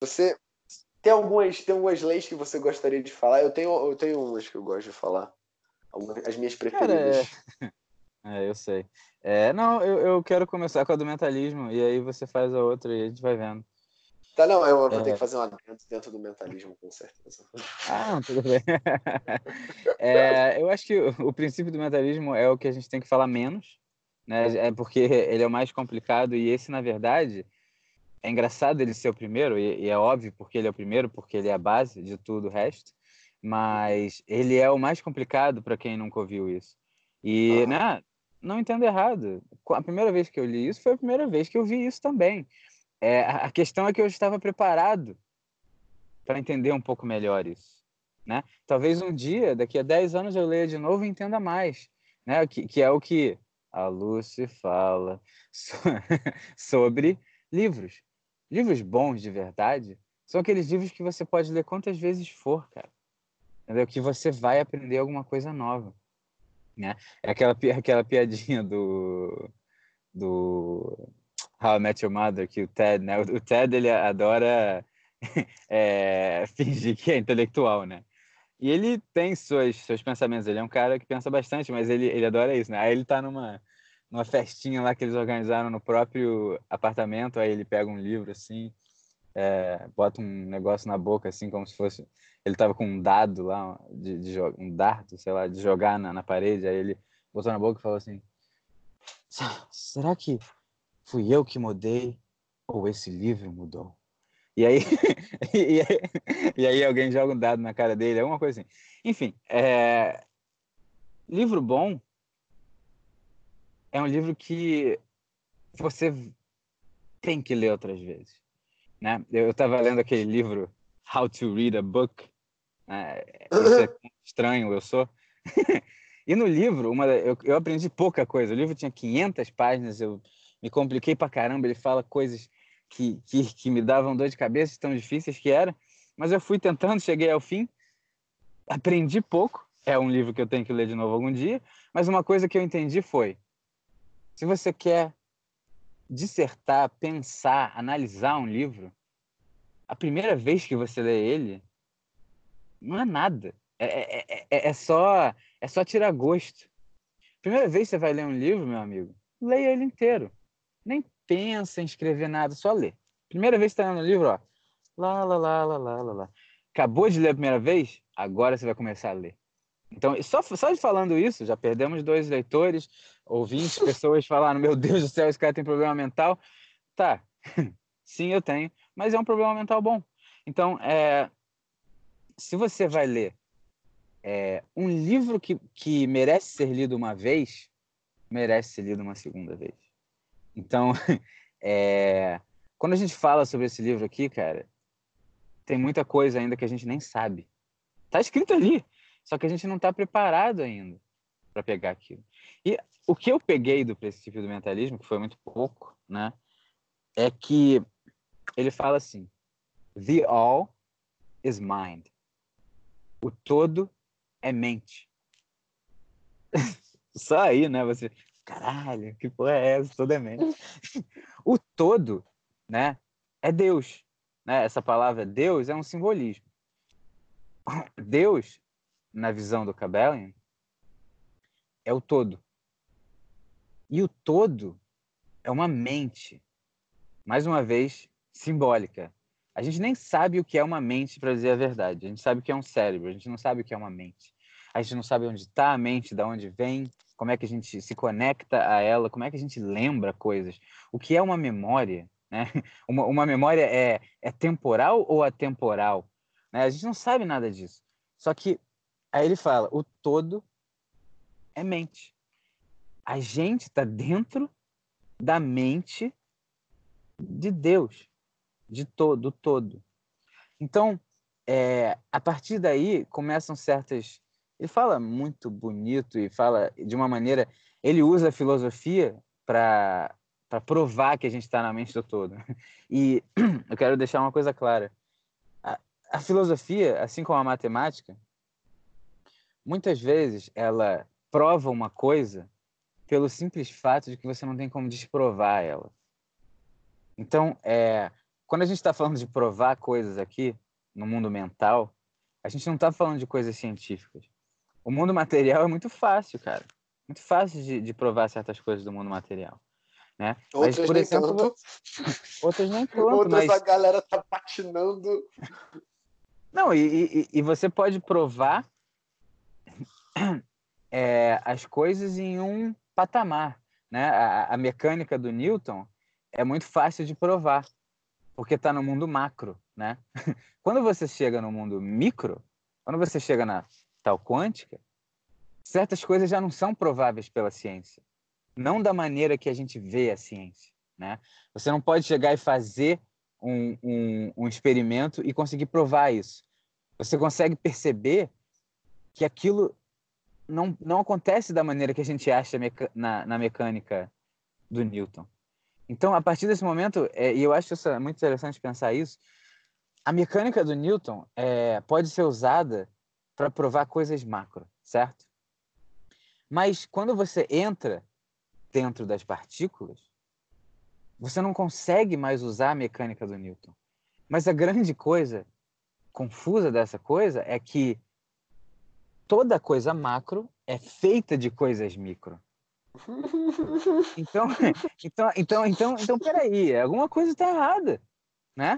Você tem algumas, tem algumas leis que você gostaria de falar? Eu tenho, eu tenho umas que eu gosto de falar. As minhas preferidas. Cara, é... é, eu sei. É, não, eu, eu quero começar com a do mentalismo, e aí você faz a outra e a gente vai vendo. Tá, não, eu vou é... ter que fazer uma dentro, dentro do mentalismo, com certeza. Ah, não, tudo bem. é, eu acho que o, o, princípio do mentalismo é o que a gente tem que falar menos, né? É porque ele é o mais complicado, e esse, na verdade, é engraçado ele ser o primeiro, e, e é óbvio porque ele é o primeiro, porque ele é a base de tudo o resto, mas ele é o mais complicado para quem nunca ouviu isso. E, né, não entendo errado. A primeira vez que eu li isso foi a primeira vez que eu vi isso também. É, a questão é que eu estava preparado para entender um pouco melhor isso. Né? Talvez um dia, daqui a 10 anos, eu leia de novo e entenda mais. Né? Que, que é o que a Lucy fala sobre livros. Livros bons de verdade são aqueles livros que você pode ler quantas vezes for, cara. Entendeu? Que você vai aprender alguma coisa nova. Né? É aquela, aquela piadinha do, do How I Met Your Mother, que o Ted, né? O, Ted, ele adora é, fingir que é intelectual, né? E ele tem suas, seus pensamentos, ele é um cara que pensa bastante, mas ele, ele adora isso, né? Aí ele tá numa, numa festinha lá que eles organizaram no próprio apartamento, aí ele pega um livro, assim, é, bota um negócio na boca, assim, como se fosse... Ele tava com um dado lá, de, de um dardo, sei lá, de jogar na, na parede, aí ele botou na boca e falou assim, será que fui eu que mudei ou esse livro mudou? E aí, e, aí, e aí alguém joga um dado na cara dele, alguma coisa assim. Enfim, é... livro bom é um livro que você tem que ler outras vezes. Né? Eu estava lendo aquele livro How to Read a Book. Né? É estranho eu sou. e no livro, uma, eu, eu aprendi pouca coisa. O livro tinha 500 páginas, eu me compliquei pra caramba. Ele fala coisas que, que, que me davam dor de cabeça, tão difíceis que era. Mas eu fui tentando, cheguei ao fim, aprendi pouco. É um livro que eu tenho que ler de novo algum dia. Mas uma coisa que eu entendi foi: se você quer dissertar, pensar, analisar um livro, a primeira vez que você lê ele, não é nada. É, é, é, é, é só, é só tirar gosto. Primeira vez que você vai ler um livro, meu amigo, leia ele inteiro nem pensa em escrever nada, só lê. Primeira vez que está lendo o livro, ó, lá, lá, lá, lá, lá, lá, lá. Acabou de ler a primeira vez, agora você vai começar a ler. Então, só, só falando isso, já perdemos dois leitores, ouvintes, pessoas falaram, meu Deus do céu, esse cara tem problema mental. Tá, sim, eu tenho, mas é um problema mental bom. Então, é, se você vai ler é, um livro que, que merece ser lido uma vez, merece ser lido uma segunda vez. Então, é... quando a gente fala sobre esse livro aqui, cara, tem muita coisa ainda que a gente nem sabe. Tá escrito ali, só que a gente não está preparado ainda para pegar aquilo. E o que eu peguei do princípio do mentalismo, que foi muito pouco, né, é que ele fala assim: The all is mind. O todo é mente. Só aí, né? Você, caralho, que porra é essa? Todo é mente. o todo, né, é Deus. Né? Essa palavra Deus é um simbolismo. Deus, na visão do Cabellian, é o todo. E o todo é uma mente, mais uma vez, simbólica. A gente nem sabe o que é uma mente, para dizer a verdade. A gente sabe o que é um cérebro, a gente não sabe o que é uma mente. A gente não sabe onde está a mente, de onde vem, como é que a gente se conecta a ela, como é que a gente lembra coisas. O que é uma memória? Né? Uma, uma memória é, é temporal ou atemporal? Né? A gente não sabe nada disso. Só que aí ele fala: o todo é mente. A gente está dentro da mente de Deus, de todo, do todo. Então, é, a partir daí começam certas ele fala muito bonito e fala de uma maneira. Ele usa a filosofia para provar que a gente está na mente do todo. E eu quero deixar uma coisa clara: a, a filosofia, assim como a matemática, muitas vezes ela prova uma coisa pelo simples fato de que você não tem como desprovar ela. Então, é, quando a gente está falando de provar coisas aqui no mundo mental, a gente não está falando de coisas científicas. O mundo material é muito fácil, cara. Muito fácil de, de provar certas coisas do mundo material. Né? Outras mas, por nem exemplo, tanto. outras nem tanto. Outras mas... a galera tá patinando. Não, e, e, e você pode provar é, as coisas em um patamar. Né? A, a, mecânica do Newton é muito fácil de provar, porque está no mundo macro. Né? Quando você chega no mundo micro, quando você chega na tal quântica, certas coisas já não são prováveis pela ciência não da maneira que a gente vê a ciência. Né? Você não pode chegar e fazer um, um, um experimento e conseguir provar isso. Você consegue perceber que aquilo não, não acontece da maneira que a gente acha meca na, na mecânica do Newton. Então, a partir desse momento, é, e eu acho isso muito interessante pensar isso, a mecânica do Newton é, pode ser usada para provar coisas macro, certo? Mas quando você entra dentro das partículas, você não consegue mais usar a mecânica do Newton. Mas a grande coisa confusa dessa coisa é que toda coisa macro é feita de coisas micro. Então, então, então, então, então, peraí, alguma coisa está errada, né?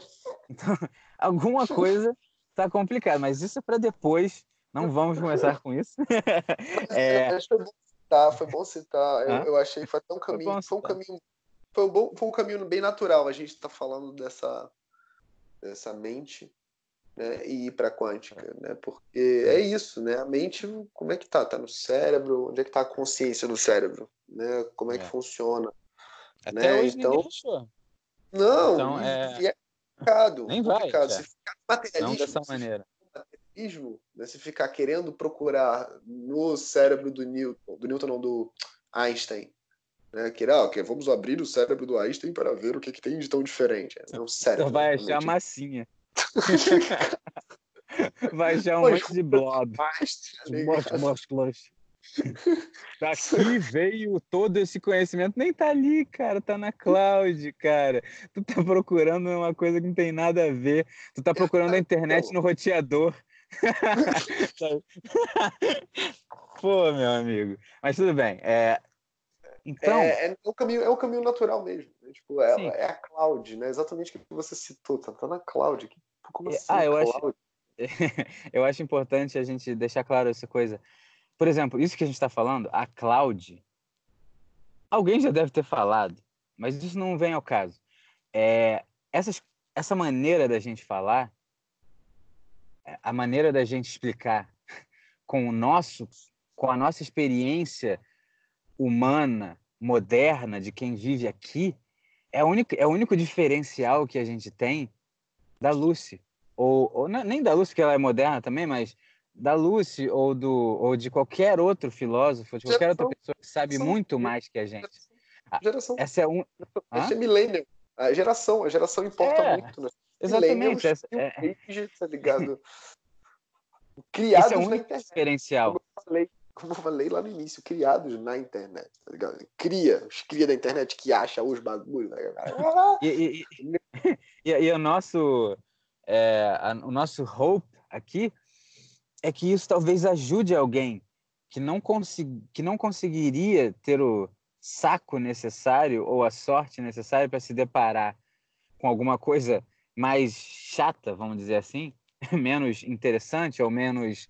Então, alguma coisa está complicada, mas isso é para depois. Não vamos começar com isso. é, citar, foi bom citar. Eu, eu achei que foi até um caminho. Foi, foi um caminho. Foi um, bom, foi um caminho bem natural. A gente está falando dessa, dessa mente né, e ir para a quântica, né? Porque é isso, né? A mente, como é que tá? Tá no cérebro? Onde é que tá a consciência no cérebro? Né? Como é, é. que funciona? Até né? hoje então, Não, então, é... é complicado. Nem vai. Complicado. Se ficar materialista, não dessa maneira né, se ficar querendo procurar no cérebro do Newton, do Newton não, do Einstein, né, que, ah, okay, vamos abrir o cérebro do Einstein para ver o que, que tem de tão diferente. É um cérebro. Então vai achar massinha. vai achar um monte de blob. Músculos. Daqui veio todo esse conhecimento, nem tá ali, cara, tá na cloud, cara. Tu tá procurando uma coisa que não tem nada a ver. Tu tá procurando a internet no roteador. Pô, meu amigo. Mas tudo bem. É... Então... É, é, o caminho, é o caminho natural mesmo. Tipo, é, é, a cloud, né? Exatamente o que você citou. Tá, tá na cloud. Como é, assim, ah, eu cloud? acho... eu acho importante a gente deixar claro essa coisa. Por exemplo, isso que a gente está falando, a cloud, alguém já deve ter falado, mas isso não vem ao caso. É, essas, essa maneira da gente falar a maneira da gente explicar com o nosso, com a nossa experiência humana, moderna, de quem vive aqui, é, único, é o único diferencial que a gente tem da Lucy. Ou, ou nem da Lucy, porque ela é moderna também, mas da Lucy ou, do, ou de qualquer outro filósofo, de qualquer outra pessoa que sabe muito mais que a gente. Geração. Essa é um. Essa é millennial. A geração, a geração importa é. muito, né? Exatamente. Essa, é... tá ligado? Criados Esse é um diferencial. Como eu, falei, como eu falei lá no início, criados na internet, tá ligado? Cria, os cria da internet que acha os bagulhos. Tá e, e, e, e, o nosso é, a, o nosso hope aqui é que isso talvez ajude alguém que não, consegui, que não conseguiria ter o saco necessário ou a sorte necessária para se deparar com alguma coisa mais chata, vamos dizer assim, menos interessante ou menos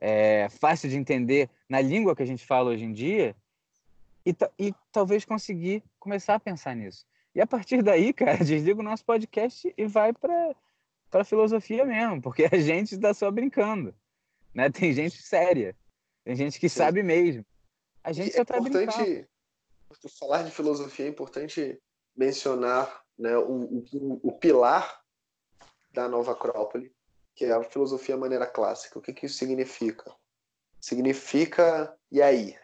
é, fácil de entender na língua que a gente fala hoje em dia e, e talvez conseguir começar a pensar nisso. E a partir daí, cara, desliga o nosso podcast e vai para para filosofia mesmo, porque a gente está só brincando, né? Tem gente séria, tem gente que Sim. sabe mesmo. A gente e só está brincando. Falar de filosofia é importante mencionar né, o, o, o pilar da nova Acrópole, que é a filosofia maneira clássica. O que, que isso significa? Significa, e aí?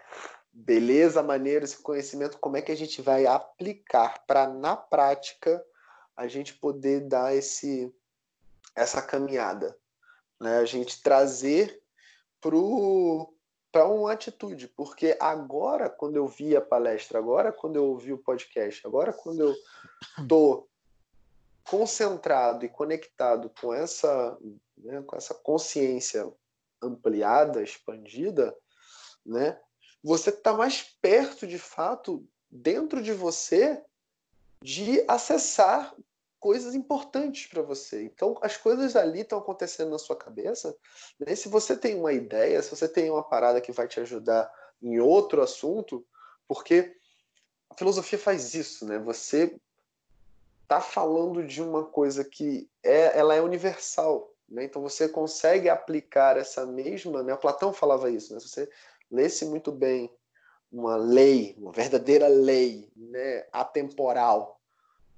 Beleza, maneira, esse conhecimento, como é que a gente vai aplicar para, na prática, a gente poder dar esse, essa caminhada? Né? A gente trazer para uma atitude, porque agora, quando eu vi a palestra, agora, quando eu ouvi o podcast, agora, quando eu estou concentrado e conectado com essa, né, com essa consciência ampliada, expandida, né, você está mais perto, de fato, dentro de você, de acessar coisas importantes para você. Então, as coisas ali estão acontecendo na sua cabeça. Né? Se você tem uma ideia, se você tem uma parada que vai te ajudar em outro assunto, porque a filosofia faz isso, né? Você está falando de uma coisa que é, ela é universal, né? Então você consegue aplicar essa mesma, né? O Platão falava isso, né? Se você lesse muito bem uma lei, uma verdadeira lei, né, atemporal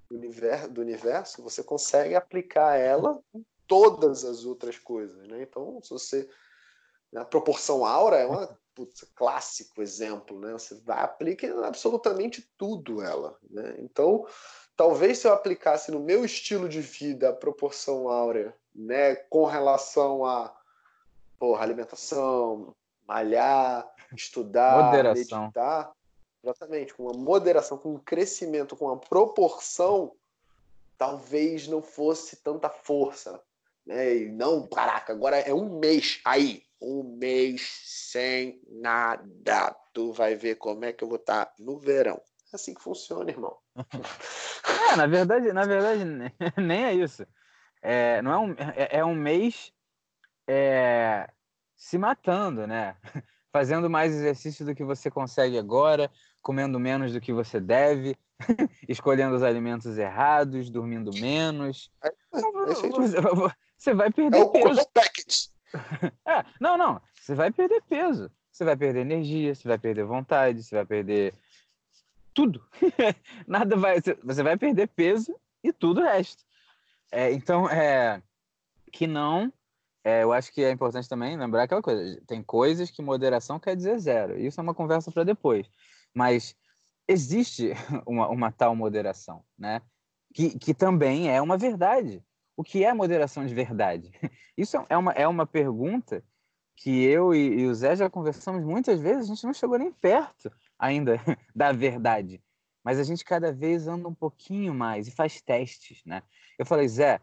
do universo, do universo, você consegue aplicar ela em todas as outras coisas, né? Então, se você a proporção aura é putz, clássico exemplo, né? Você vai aplicar em absolutamente tudo ela, né? Então, talvez se eu aplicasse no meu estilo de vida a proporção áurea, né, com relação a porra, alimentação, malhar, estudar, moderação. meditar, exatamente, com uma moderação, com um crescimento, com uma proporção, talvez não fosse tanta força, né? E não, caraca, agora é um mês aí, um mês sem nada. Tu vai ver como é que eu vou estar tá no verão. É assim que funciona, irmão. é, na verdade, na verdade, nem é isso. É, não é um, é, é um mês é, se matando, né? Fazendo mais exercício do que você consegue agora, comendo menos do que você deve, escolhendo os alimentos errados, dormindo menos. É, é você vai perder é o peso. É, não, não. Você vai perder peso. Você vai perder energia, você vai perder vontade, você vai perder tudo. Nada vai. Você vai perder peso e tudo o resto. É, então, é, que não é, eu acho que é importante também lembrar aquela coisa: tem coisas que moderação quer dizer zero. Isso é uma conversa para depois. Mas existe uma, uma tal moderação, né? Que, que também é uma verdade. O que é moderação de verdade? Isso é uma, é uma pergunta que eu e, e o Zé já conversamos muitas vezes, a gente não chegou nem perto ainda da verdade. Mas a gente cada vez anda um pouquinho mais e faz testes, né? Eu falei, Zé,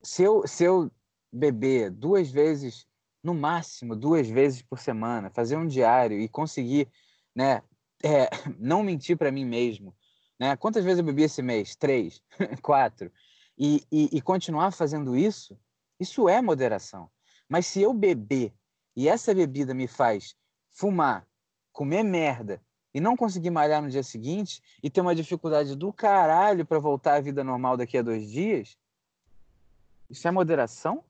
se eu, se eu beber duas vezes, no máximo duas vezes por semana, fazer um diário e conseguir, né, é, não mentir para mim mesmo, né? Quantas vezes eu bebi esse mês? Três, quatro. E, e, e continuar fazendo isso, isso é moderação. Mas se eu beber e essa bebida me faz fumar, comer merda e não conseguir malhar no dia seguinte e ter uma dificuldade do caralho para voltar à vida normal daqui a dois dias, isso é moderação?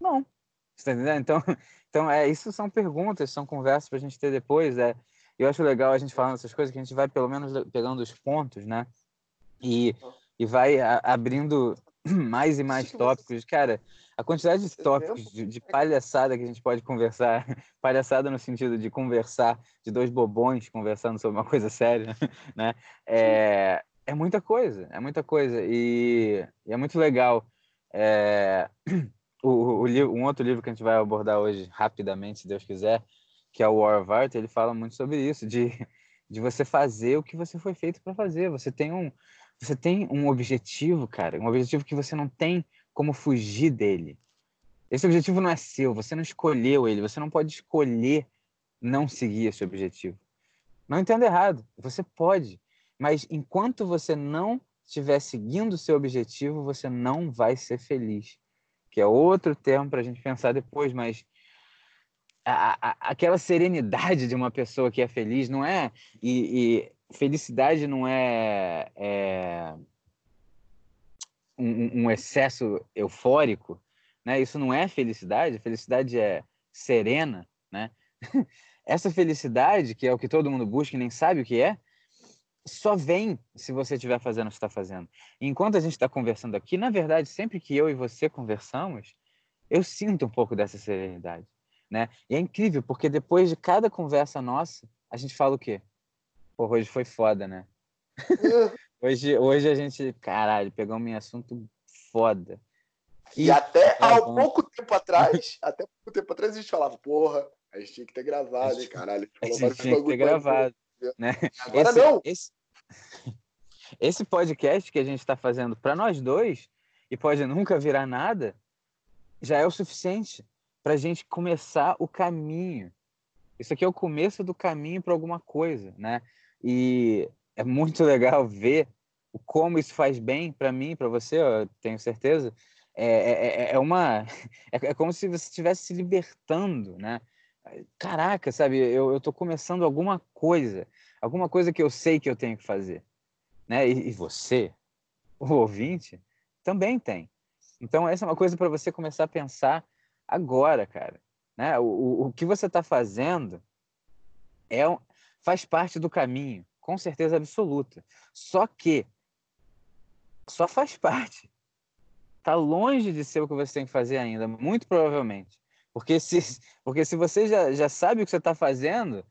Não. Você tá entendendo? Então, então é, isso são perguntas, são conversas para a gente ter depois. É, eu acho legal a gente falando essas coisas, que a gente vai pelo menos pegando os pontos, né? E, e vai a, abrindo mais e mais tópicos. Cara, a quantidade de tópicos de, de, palhaçada que a gente pode conversar, palhaçada no sentido de conversar, de dois bobões conversando sobre uma coisa séria, né? É, é muita coisa, é muita coisa. E, e é muito legal. É o, o, um outro livro que a gente vai abordar hoje rapidamente, se Deus quiser, que é o War of Art, ele fala muito sobre isso, de, de você fazer o que você foi feito para fazer. Você tem um você tem um objetivo, cara, um objetivo que você não tem como fugir dele. Esse objetivo não é seu, você não escolheu ele, você não pode escolher não seguir esse objetivo. Não entenda errado, você pode, mas enquanto você não estiver seguindo o seu objetivo, você não vai ser feliz que é outro termo para a gente pensar depois, mas a, a, aquela serenidade de uma pessoa que é feliz não é. E felicidade não é, é um, um, excesso eufórico, né? Isso não é felicidade. Felicidade é serena, né? Essa felicidade, que é o que todo mundo busca e nem sabe o que é, só vem se você estiver fazendo o que está fazendo. Enquanto a gente está conversando aqui, na verdade, sempre que eu e você conversamos, eu sinto um pouco dessa serenidade, né? E é incrível, porque depois de cada conversa nossa, a gente fala o quê? Pô, hoje foi foda, né? hoje, hoje a gente, caralho, pegou um assunto foda. E, e até há bom. pouco tempo atrás, até pouco tempo atrás a gente falava, porra, a gente tinha que ter gravado, hein, caralho. A gente, a gente tinha que ter gravado. Né? Agora esse, não. Esse... esse podcast que a gente está fazendo para nós dois, e pode nunca virar nada, já é o suficiente para a gente começar o caminho. Isso aqui é o começo do caminho para alguma coisa, né? E é muito legal ver como isso faz bem para mim, para você, eu tenho certeza. É, é, é, é uma é, é, como se você estivesse se libertando, né? Caraca, sabe? Eu estou começando alguma coisa, alguma coisa que eu sei que eu tenho que fazer, né? E, e você, o ouvinte, também tem. Então essa é uma coisa para você começar a pensar agora, cara. Né? O, o, o que você está fazendo é faz parte do caminho, com certeza absoluta. Só que só faz parte. Está longe de ser o que você tem que fazer ainda, muito provavelmente. Porque se, porque se você já, já sabe o que você está fazendo,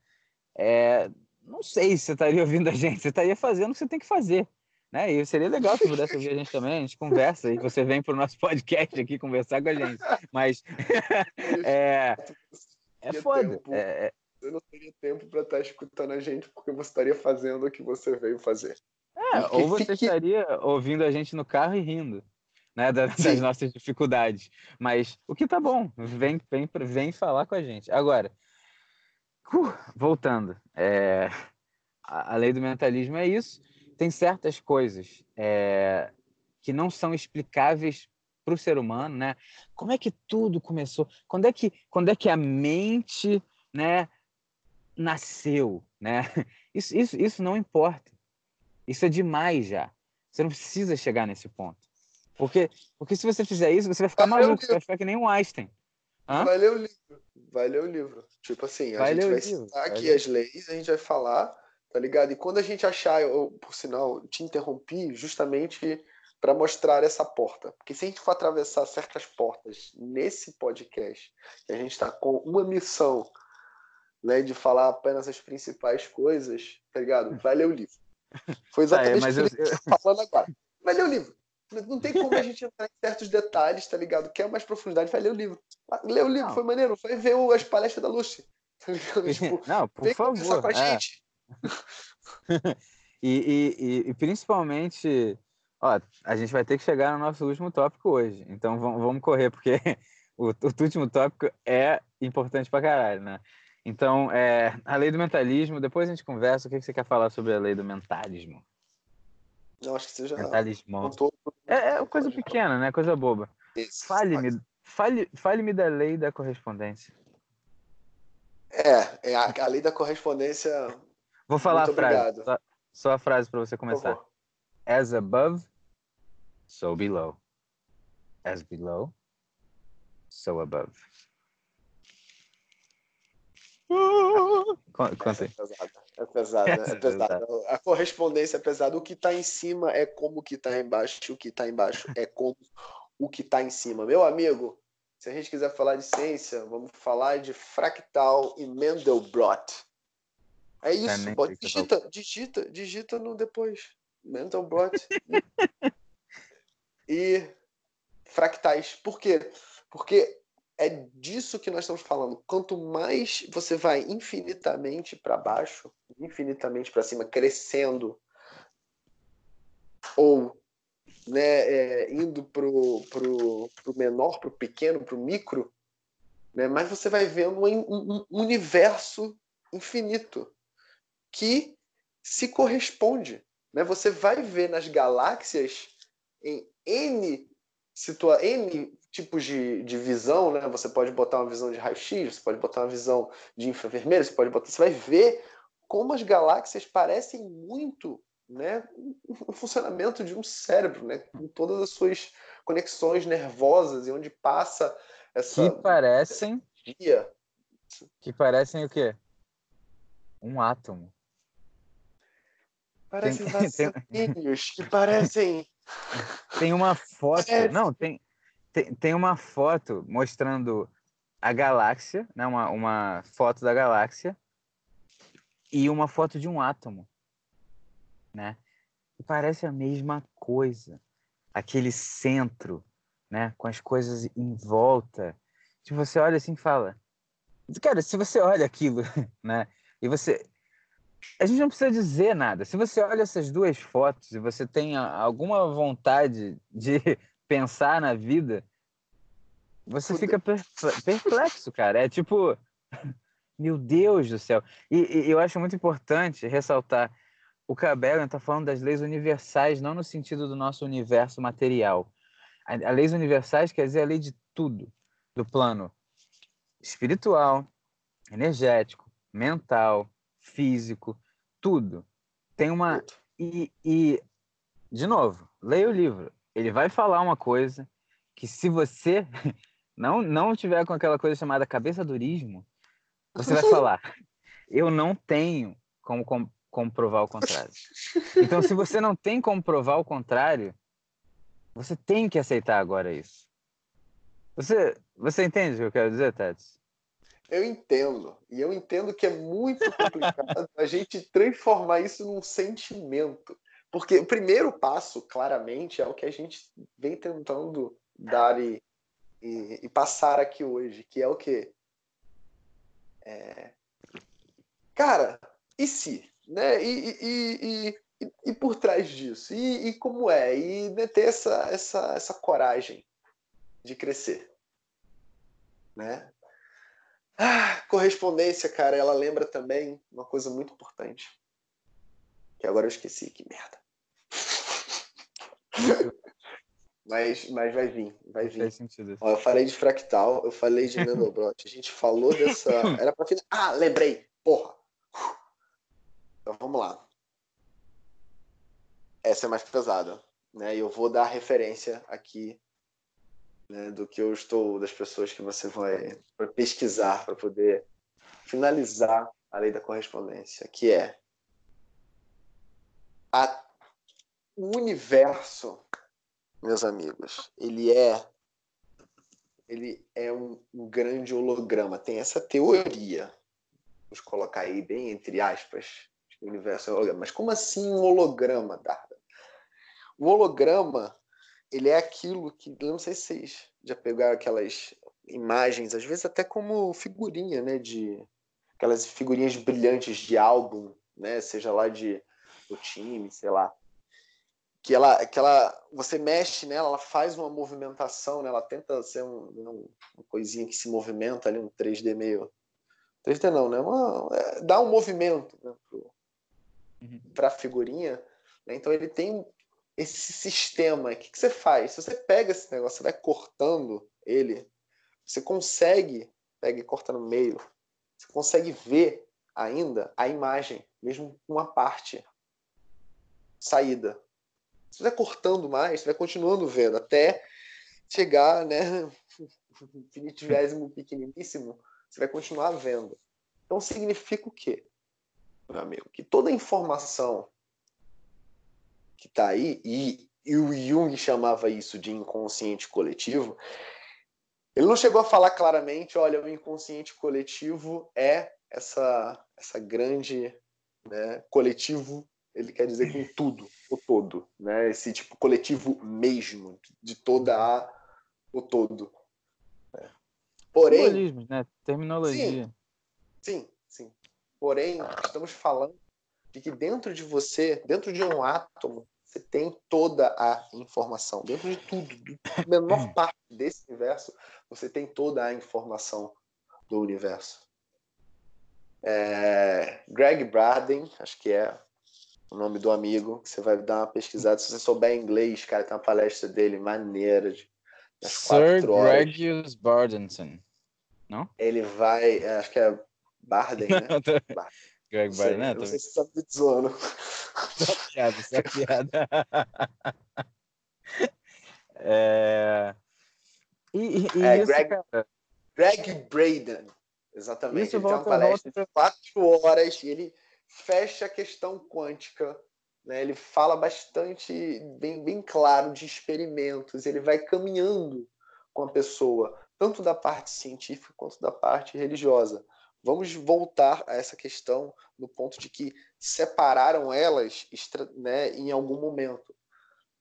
é, não sei se você estaria ouvindo a gente, você estaria fazendo o que você tem que fazer. Né? E seria legal se pudesse ouvir a gente também, a gente conversa e você vem para o nosso podcast aqui conversar com a gente. Mas é, é foda. É, eu não teria tempo para estar escutando a gente porque você estaria fazendo o que você veio fazer. É, ou você fique... estaria ouvindo a gente no carro e rindo. Né, das, das nossas dificuldades. Mas o que tá bom, vem, vem, vem falar com a gente. Agora, uh, voltando, é, a, a lei do mentalismo é isso tem certas coisas é, que não são explicáveis para o ser humano, né? Como é que tudo começou? Quando é que, quando é que a mente, né, nasceu, né? Isso, isso, isso não importa. Isso é demais já. Você não precisa chegar nesse ponto. Porque, porque se você fizer isso, você vai ficar vai maluco, você vai ficar que nem um Einstein. Hã? Vai ler o livro. Vai ler o livro. Tipo assim, a vai gente vai citar aqui as leis, a gente vai falar tá ligado? E quando a gente achar, eu, por sinal, te interrompi justamente para mostrar essa porta. Porque se a gente for atravessar certas portas nesse podcast, que a gente está com uma missão né, de falar apenas as principais coisas, tá ligado? Vai ler o livro. Foi exatamente o que eu, eu... falando agora. Vai ler o livro. Não tem como a gente entrar em certos detalhes, tá ligado? Quer mais profundidade, vai ler o livro. Lê o livro, não. foi maneiro. Foi ver as palestras da Lucy. Tá tipo, não, por vem favor. com a é. gente. e, e, e, principalmente, ó, a gente vai ter que chegar no nosso último tópico hoje. Então vamos, vamos correr, porque o, o, último tópico é importante pra caralho, né? Então, é, a lei do mentalismo, depois a gente conversa. O que, que você quer falar sobre a lei do mentalismo? Eu acho que você já. Mentalismo. É, é coisa pequena, né? Coisa boba. Fale-me fale, fale da lei da correspondência. É, é a, a, lei da correspondência Vou falar Muito a frase. Só, só, a frase para você começar. As above, so below. As below, so above. Conta aí. É pesada, é pesada. É pesada. A correspondência é pesada. O que está em cima é como o que está embaixo. O que está embaixo é como o que está em cima. Meu amigo, se a gente quiser falar de ciência, vamos falar de fractal e Mandelbrot. É isso. Pode, digita, digita, digita no depois. Mental Blot. e fractais. Por quê? Porque é disso que nós estamos falando. Quanto mais você vai infinitamente para baixo, infinitamente para cima, crescendo, ou né, é, indo pro, pro, pro menor, pro pequeno, pro micro, né, mas você vai vendo um, um, um universo infinito que se corresponde. Né? Você vai ver nas galáxias em N, situa N tipos de, de visão, né? Você pode botar uma visão de raio-x, você pode botar uma visão de infravermelho, você pode botar. Você vai ver como as galáxias parecem muito né, o funcionamento de um cérebro, né, com todas as suas conexões nervosas e onde passa essa que parecem essa que parecem o quê? Um átomo. Parecem vassoninhos que parecem. Tem uma foto. Parece. Não, tem, tem, tem uma foto mostrando a galáxia, né? uma, uma foto da galáxia e uma foto de um átomo. Né? E parece a mesma coisa. Aquele centro, né? com as coisas em volta. Se você olha assim e fala. Cara, se você olha aquilo, né? E você a gente não precisa dizer nada. Se você olha essas duas fotos e você tem alguma vontade de pensar na vida, você fica perplexo, cara. É tipo, meu Deus do céu. E, e eu acho muito importante ressaltar: o Cabello está falando das leis universais, não no sentido do nosso universo material. As leis universais quer dizer a lei de tudo, do plano espiritual, energético, mental, físico, tudo. Tem uma. E, e, de novo, leia o livro. Ele vai falar uma coisa que, se você não, não tiver com aquela coisa chamada cabeça durismo, você vai falar: eu não tenho como com, comprovar o contrário. Então, se você não tem como provar o contrário, você tem que aceitar agora isso. Você, você entende o que eu quero dizer, Tets? Eu entendo. E eu entendo que é muito complicado a gente transformar isso num sentimento. Porque o primeiro passo, claramente, é o que a gente vem tentando dar e, e, e passar aqui hoje, que é o quê? É... Cara, e se? Né? E, e, e, e, por trás disso? E, como é? E né, ter essa, essa, essa coragem de crescer. Né? Ah, correspondência, cara, ela lembra também uma coisa muito importante. Que agora eu esqueci, que merda. mas, mas vai vir, vai vir. Faz sentido. Ó, eu falei de fractal, eu falei de Mandelbrot. A gente falou dessa. Era pra final. Ah, lembrei! Porra! Então vamos lá. Essa é mais pesada. Né? E eu vou dar referência aqui né, do que eu estou, das pessoas que você vai pesquisar para poder finalizar a lei da correspondência, que é a, o universo, meus amigos, ele é ele é um, um grande holograma. Tem essa teoria, vamos colocar aí bem entre aspas, o universo é holograma. Mas como assim um holograma, Darda? O holograma ele é aquilo que, não sei se vocês já pegaram aquelas imagens, às vezes até como figurinha, né, de aquelas figurinhas brilhantes de álbum, né, seja lá de do time, sei lá, que ela, que ela, você mexe nela, ela faz uma movimentação, né, ela tenta ser um, um, uma coisinha que se movimenta ali, um 3D meio. 3D não, né, uma, é, dá um movimento né, para a uhum. figurinha, né, então ele tem esse sistema, o que, que você faz? Se você pega esse negócio, você vai cortando ele, você consegue, pega e corta no meio, você consegue ver ainda a imagem, mesmo uma parte saída. Você vai cortando mais, você vai continuando vendo, até chegar, né, infinitiésimo pequeniníssimo, você vai continuar vendo. Então significa o quê, meu amigo? Que toda informação que está aí, e, e o Jung chamava isso de inconsciente coletivo, ele não chegou a falar claramente, olha, o inconsciente coletivo é essa, essa grande né, coletivo, ele quer dizer com tudo, o todo, né? Esse tipo coletivo mesmo, de toda a o todo. É. Porém, né? Terminologia. Sim, sim, sim. Porém, estamos falando de que dentro de você, dentro de um átomo, você tem toda a informação. Dentro de tudo, da menor parte desse universo, você tem toda a informação do universo. É, Greg Braden, acho que é o nome do amigo, que você vai dar uma pesquisada. Se você souber inglês, cara, tem uma palestra dele maneira. De, Sir Gregius Bardenson, não? Ele vai, acho que é Barden, né? Greg Barden, né? Não sei se você tá me zoando. Só piada, só piada. é... E, e é, isso, Greg, cara... Greg Braden, exatamente. Isso ele tem uma palestra volta... de quatro horas e ele fecha a questão quântica. Né? Ele fala bastante, bem, bem claro, de experimentos. Ele vai caminhando com a pessoa, tanto da parte científica quanto da parte religiosa. Vamos voltar a essa questão no ponto de que separaram elas né, em algum momento.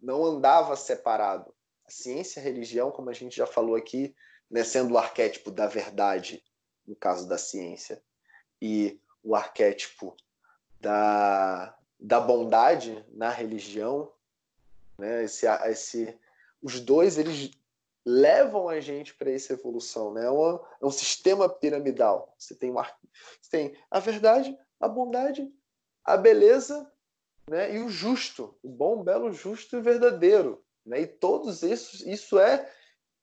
Não andava separado. A ciência e a religião, como a gente já falou aqui, né, sendo o arquétipo da verdade, no caso da ciência, e o arquétipo da, da bondade na religião, né? Esse, esse, os dois eles levam a gente para essa evolução, né? É, uma, é, um sistema piramidal. Você tem, uma, você tem a verdade, a bondade, a beleza, né? E o justo, o bom, belo, justo e verdadeiro, né? E todos esses, isso é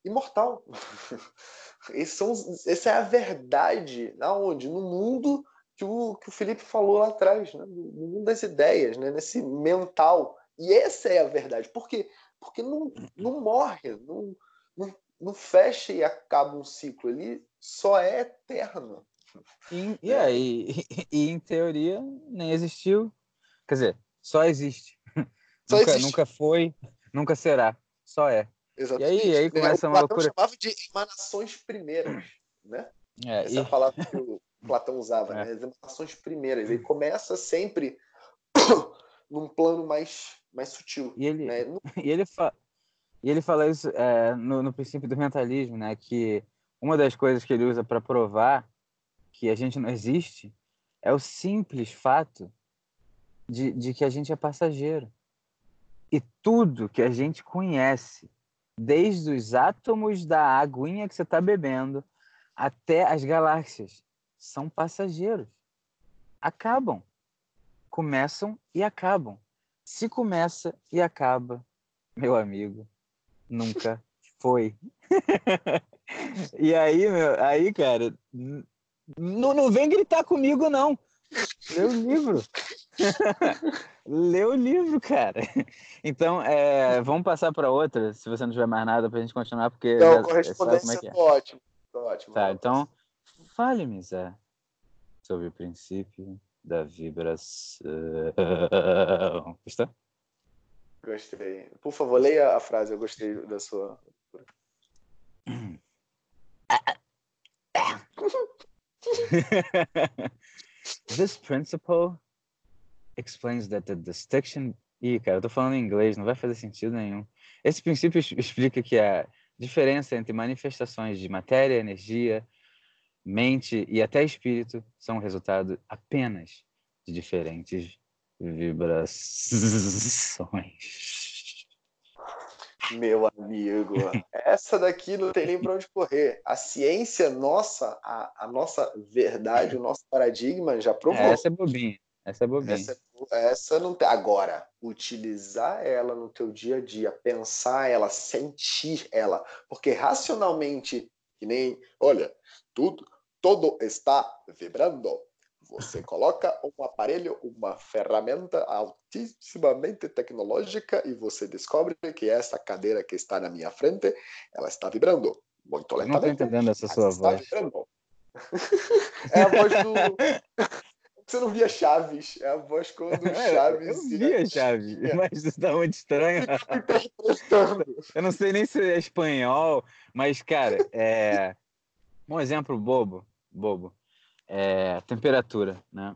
imortal. são, essa é a verdade, aonde? No mundo que o, que o Felipe falou lá atrás, né? no mundo das ideias, né? nesse mental. E essa é a verdade. Por quê? Porque não, não morre, não, não, não fecha e acaba um ciclo. Ele só é eterno. E, e, aí, e, e, em teoria nem existiu. Quer dizer, só existe. Só nunca, existe. nunca foi, nunca será. Só é. Exatamente. E aí, aí começa uma loucura. chamava de emanações primeiras, né? É, Essa e... palavra que o Platão usava, é. né? As emanações primeiras. Ele começa sempre num plano mais, mais sutil. E ele, né? e ele, fa... e ele fala isso é, no, no princípio do mentalismo, né? Que uma das coisas que ele usa para provar que a gente não existe é o simples fato de, de que a gente é passageiro. E tudo que a gente conhece desde os átomos da aguinha que você está bebendo até as galáxias. São passageiros. Acabam. Começam e acabam. Se começa e acaba, meu amigo, nunca foi. e aí, meu, aí, cara, não, não vem gritar comigo, não. Lê o livro. Lê o livro, cara. Então, é, vamos passar para outra, se você não tiver mais nada para a gente continuar, porque. Não, correspondência é, é, é. ótimo. ótimo. Tá, então, fale-me, Zé, sobre o princípio da vibração. Gostou? Gostei. Por favor, leia a frase, eu gostei da sua. This principle explains that the distinction. Ih, cara, eu tô falando em inglês, não vai fazer sentido nenhum. Esse princípio explica que a diferença entre manifestações de matéria, energia, mente e até espírito são resultado apenas de diferentes vibrações. Meu amigo, essa daqui não tem nem para onde correr. A ciência nossa, a, a, nossa verdade, o nosso paradigma já provou. Essa é bobinha. Essa é bobinha. Essa, essa não tem. Agora, utilizar ela no teu dia a dia, pensar ela, sentir ela, porque racionalmente, que nem, olha, tudo, todo está vibrando. Você coloca um aparelho, uma ferramenta altissimamente tecnológica e você descobre que essa cadeira que está na minha frente, ela está vibrando muito lentamente. Não estou entendendo essa sua voz. Vibrando. é a voz do... Você não via Chaves, é a voz quando Chaves... Eu via Chaves, mas isso tá muito estranho. Eu não sei nem se é espanhol, mas, cara, é... um exemplo bobo, bobo é, temperatura, né?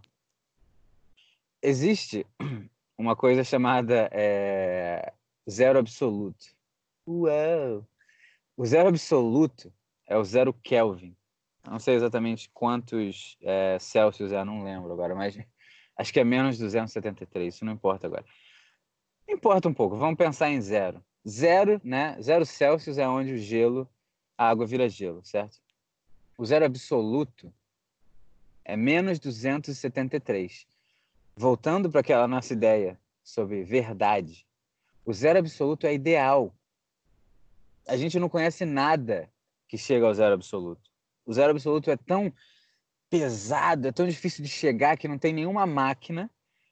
Existe uma coisa chamada é, zero absoluto. Uau! O zero absoluto é o zero Kelvin. não sei exatamente quantos é, Celsius é, não lembro agora, mas acho que é menos 273, isso não importa agora. Importa um pouco, vamos pensar em zero. Zero, né? Zero Celsius é onde o gelo, a água vira gelo, certo? O zero absoluto é menos 273. Voltando para aquela nossa ideia sobre verdade, o zero absoluto é ideal. A gente não conhece nada que chega ao zero absoluto. O zero absoluto é tão pesado, é tão difícil de chegar que não tem nenhuma máquina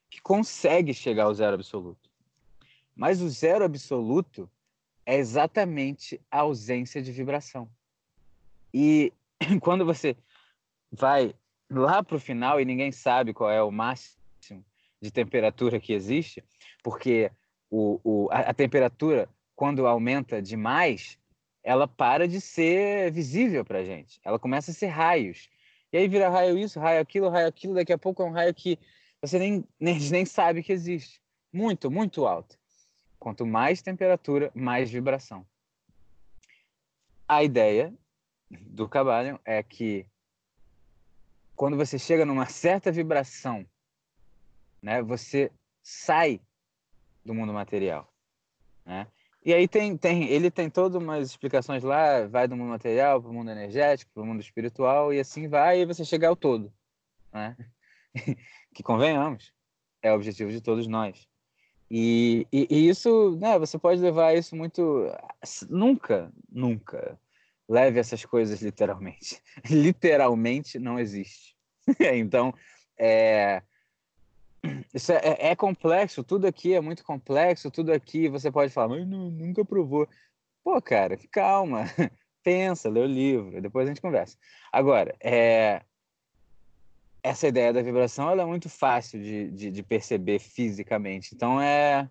que consegue chegar ao zero absoluto. Mas o zero absoluto é exatamente a ausência de vibração. E quando você vai lá para o final e ninguém sabe qual é o máximo de temperatura que existe, porque o, o, a, a temperatura, quando aumenta demais, ela para de ser visível para gente. Ela começa a ser raios. E aí vira raio isso, raio aquilo, raio aquilo. Daqui a pouco é um raio que você nem, nem, nem sabe que existe. Muito, muito alto. Quanto mais temperatura, mais vibração. A ideia do Cabalho é que quando você chega numa certa vibração né? Você sai do mundo material, né? E aí tem, tem, ele tem todas umas explicações lá, vai do mundo material para o mundo energético, para o mundo espiritual, e assim vai, e você chega ao todo. Né? que convenhamos, é o objetivo de todos nós. E, e, e, isso, né, você pode levar isso muito. Nunca, nunca leve essas coisas literalmente. literalmente não existe. então, é, isso é, é, complexo, tudo aqui é muito complexo, tudo aqui você pode falar, mas não, nunca provou. Pô, cara, calma, pensa, lê o livro, depois a gente conversa. Agora, é, essa ideia da vibração ela é muito fácil de, de, de, perceber fisicamente. Então, é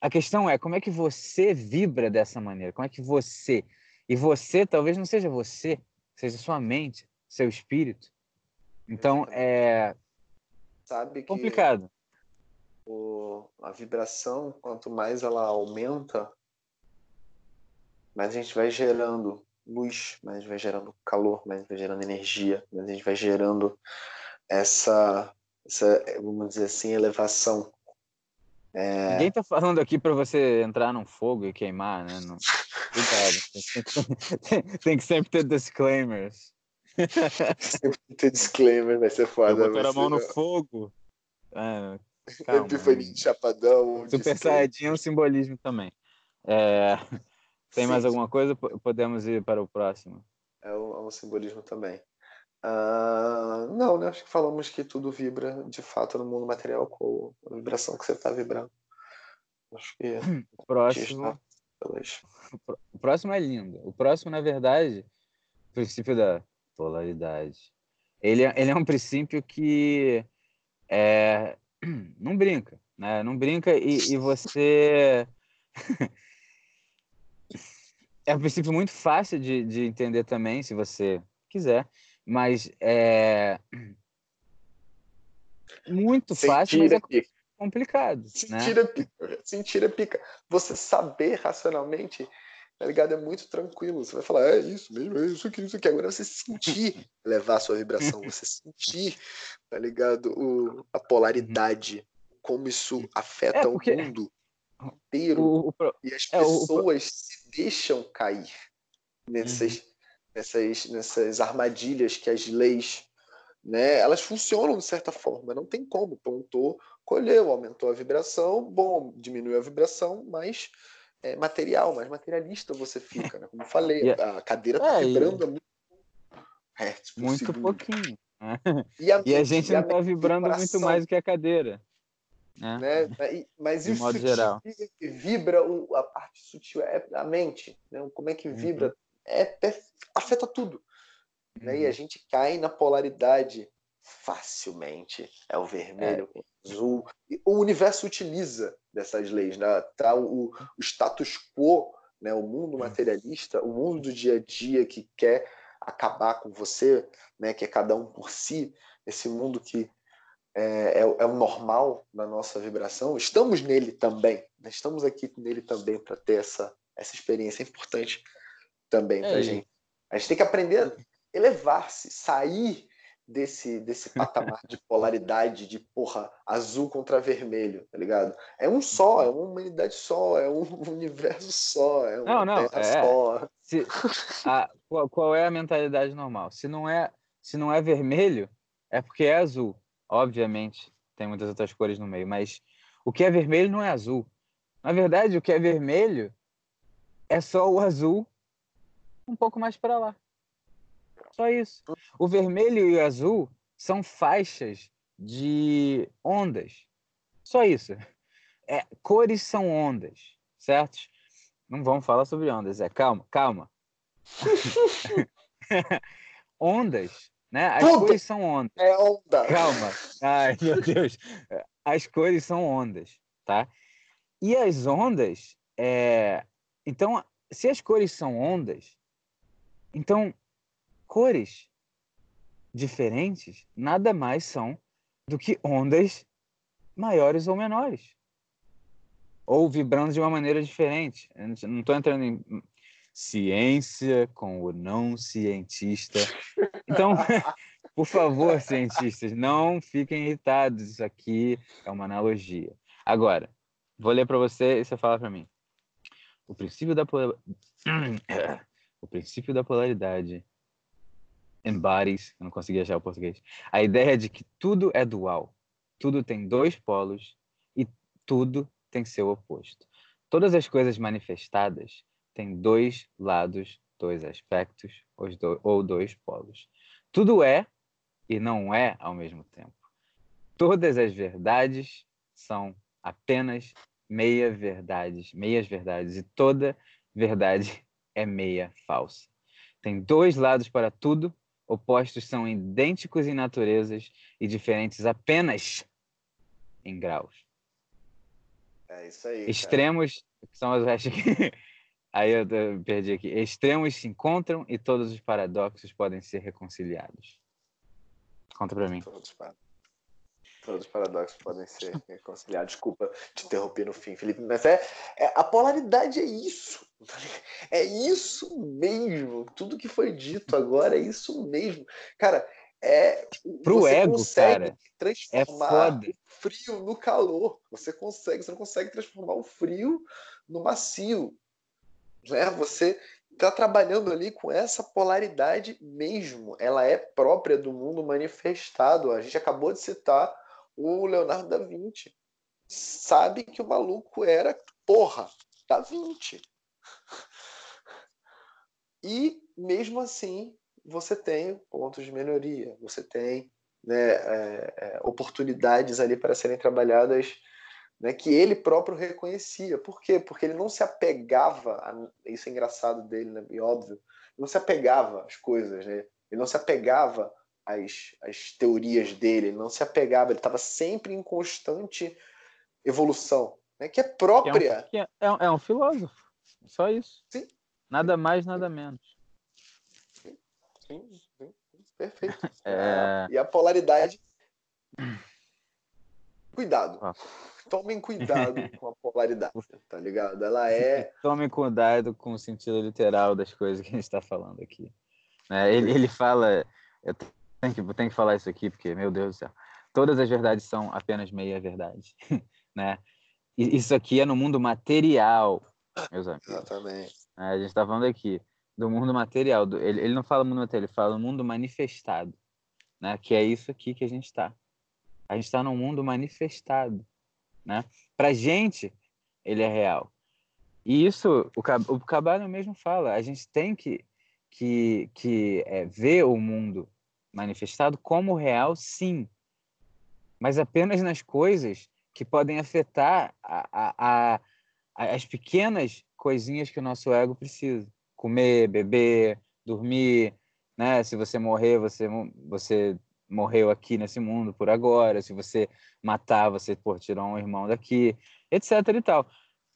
a questão é como é que você vibra dessa maneira, como é que você, e você talvez não seja você, seja sua mente, seu espírito. Então, é sabe que complicado. O, a vibração, quanto mais ela aumenta, mais a gente vai gerando luz, mais vai gerando calor, mais vai gerando energia, mais a gente vai gerando essa, essa vamos dizer assim, elevação. É... Ninguém tá falando aqui para você entrar num fogo e queimar, né? Não... Cuidado. Tem, que sempre ter disclaimers. Sempre ter disclaimer, vai ser foda. Botar a mão no fogo. Calma, Epifania de chapadão. Super Saiyajin é um simbolismo também. É, tem Sim. mais alguma coisa? Podemos ir para o próximo. É um, é um simbolismo também. Uh, não, né? Acho que falamos que tudo vibra de fato no mundo material com a vibração que você está vibrando. Acho que. O próximo. O próximo é lindo. O próximo, na verdade, o princípio da polaridade. Ele, é, ele é um princípio que é, não brinca, né? Não brinca e, e você é um princípio muito fácil de, de entender também, se você quiser, mas é muito fácil, mas é complicado. Sentir né? pica. Sentir a pica. Você saber racionalmente tá ligado? É muito tranquilo. Você vai falar, é isso mesmo, é isso aqui, isso aqui. Agora você sentir levar a sua vibração, você sentir, tá ligado? O, a polaridade, como isso afeta é porque... o mundo inteiro. O, o, e as pessoas é, se deixam cair nessas, uhum. nessas, nessas armadilhas que as leis, né? Elas funcionam de certa forma, não tem como. Pontou, colheu, aumentou a vibração, bom, diminuiu a vibração, mas é, material, mais materialista você fica, né? Como eu falei, yeah. a cadeira tá é, vibrando e... muito hertz Muito segundo. pouquinho. Né? E, a, e a gente e não tá vibrando vibração. muito mais do que a cadeira. Né? né? Mas De modo geral. vibra a parte sutil é a mente. Né? Como é que uhum. vibra? Uhum. É, afeta tudo. Uhum. Né? E a uhum. gente cai na polaridade facilmente. É o vermelho, é. o azul. O universo utiliza dessas leis. Né? Tá o, o status quo, né? o mundo materialista, o mundo do dia a dia que quer acabar com você, né? que é cada um por si, esse mundo que é, é, é o normal da nossa vibração, estamos nele também. Né? Estamos aqui nele também para ter essa, essa experiência importante também para a gente. A gente tem que aprender a elevar-se, sair desse, desse patamar de polaridade de porra azul contra vermelho, tá ligado? É um só, é uma humanidade só, é um universo só, é uma não, não, terra é, só. Se, a, qual, qual, é a mentalidade normal? Se não é, se não é vermelho, é porque é azul. Obviamente, tem muitas outras cores no meio, mas o que é vermelho não é azul. Na verdade, o que é vermelho é só o azul um pouco mais para lá. Só isso. O vermelho e o azul são faixas de ondas. Só isso. É, cores são ondas, certo? Não vamos falar sobre ondas, é calma, calma. ondas, né? As Puta, cores são ondas. É onda. Calma. Ai, meu Deus. As cores são ondas, tá? E as ondas, é... então, se as cores são ondas, então cores diferentes nada mais são do que ondas maiores ou menores. Ou vibrando de uma maneira diferente. Eu não estou entrando em ciência com o não cientista. Então, Por favor, cientistas, não fiquem irritados. Isso aqui é uma analogia. Agora, vou ler para você e você fala para mim. O princípio da o princípio da polaridade embodies, eu não consegui achar o português, a ideia de que tudo é dual. Tudo tem dois polos e tudo tem seu oposto. Todas as coisas manifestadas têm dois lados, dois aspectos ou dois polos. Tudo é e não é ao mesmo tempo. Todas as verdades são apenas meia verdades, meias verdades e toda verdade é meia falsa. Tem dois lados para tudo, opostos são idênticos em naturezas e diferentes apenas em graus. É isso aí. Extremos, cara. são as Aí eu perdi aqui. Extremos se encontram e todos os paradoxos podem ser reconciliados. Conta para mim. Todos, todos os paradoxos podem ser reconciliados. Desculpa te interromper no fim, Felipe, mas é, é, a polaridade é isso. É isso mesmo. Tudo que foi dito agora é isso mesmo. Cara, é pro ego, cara. Transformar é o frio no calor. Você consegue, você não consegue transformar o frio no macio né? Você está trabalhando ali com essa polaridade mesmo. Ela é própria do mundo manifestado. A gente acabou de citar o Leonardo da Vinci. Sabe que o maluco era, porra, da Vinci. E mesmo assim, você tem pontos de melhoria, você tem né, é, é, oportunidades ali para serem trabalhadas né, que ele próprio reconhecia. Por quê? Porque ele não se apegava, a, isso é engraçado dele, né, e óbvio, não se apegava às coisas, né? ele não se apegava às, às teorias dele, ele não se apegava, ele estava sempre em constante evolução, né, que é própria. É um, é, é um filósofo, só isso. Sim. Nada mais, nada menos. Sim, sim, sim. perfeito. É... E a polaridade. Cuidado. Ah tomem cuidado com a polaridade, tá ligado? Ela é. Tomem cuidado com o sentido literal das coisas que a gente está falando aqui. Né? Ele, ele fala. Eu tenho que, tenho que falar isso aqui, porque, meu Deus do céu, todas as verdades são apenas meia verdade. né? E isso aqui é no mundo material, meus amigos. Exatamente. É, a gente está falando aqui do mundo material. Do, ele, ele não fala mundo material, ele fala mundo manifestado. Né? Que é isso aqui que a gente está. A gente está num mundo manifestado. Né? Para gente, ele é real. E isso, o, o Cabana mesmo fala, a gente tem que, que, que é, ver o mundo manifestado como real, sim, mas apenas nas coisas que podem afetar a, a, a, as pequenas coisinhas que o nosso ego precisa. Comer, beber, dormir, né? Se você morrer, você, você morreu aqui nesse mundo por agora, se você matar, você por tirar um irmão daqui, etc e tal.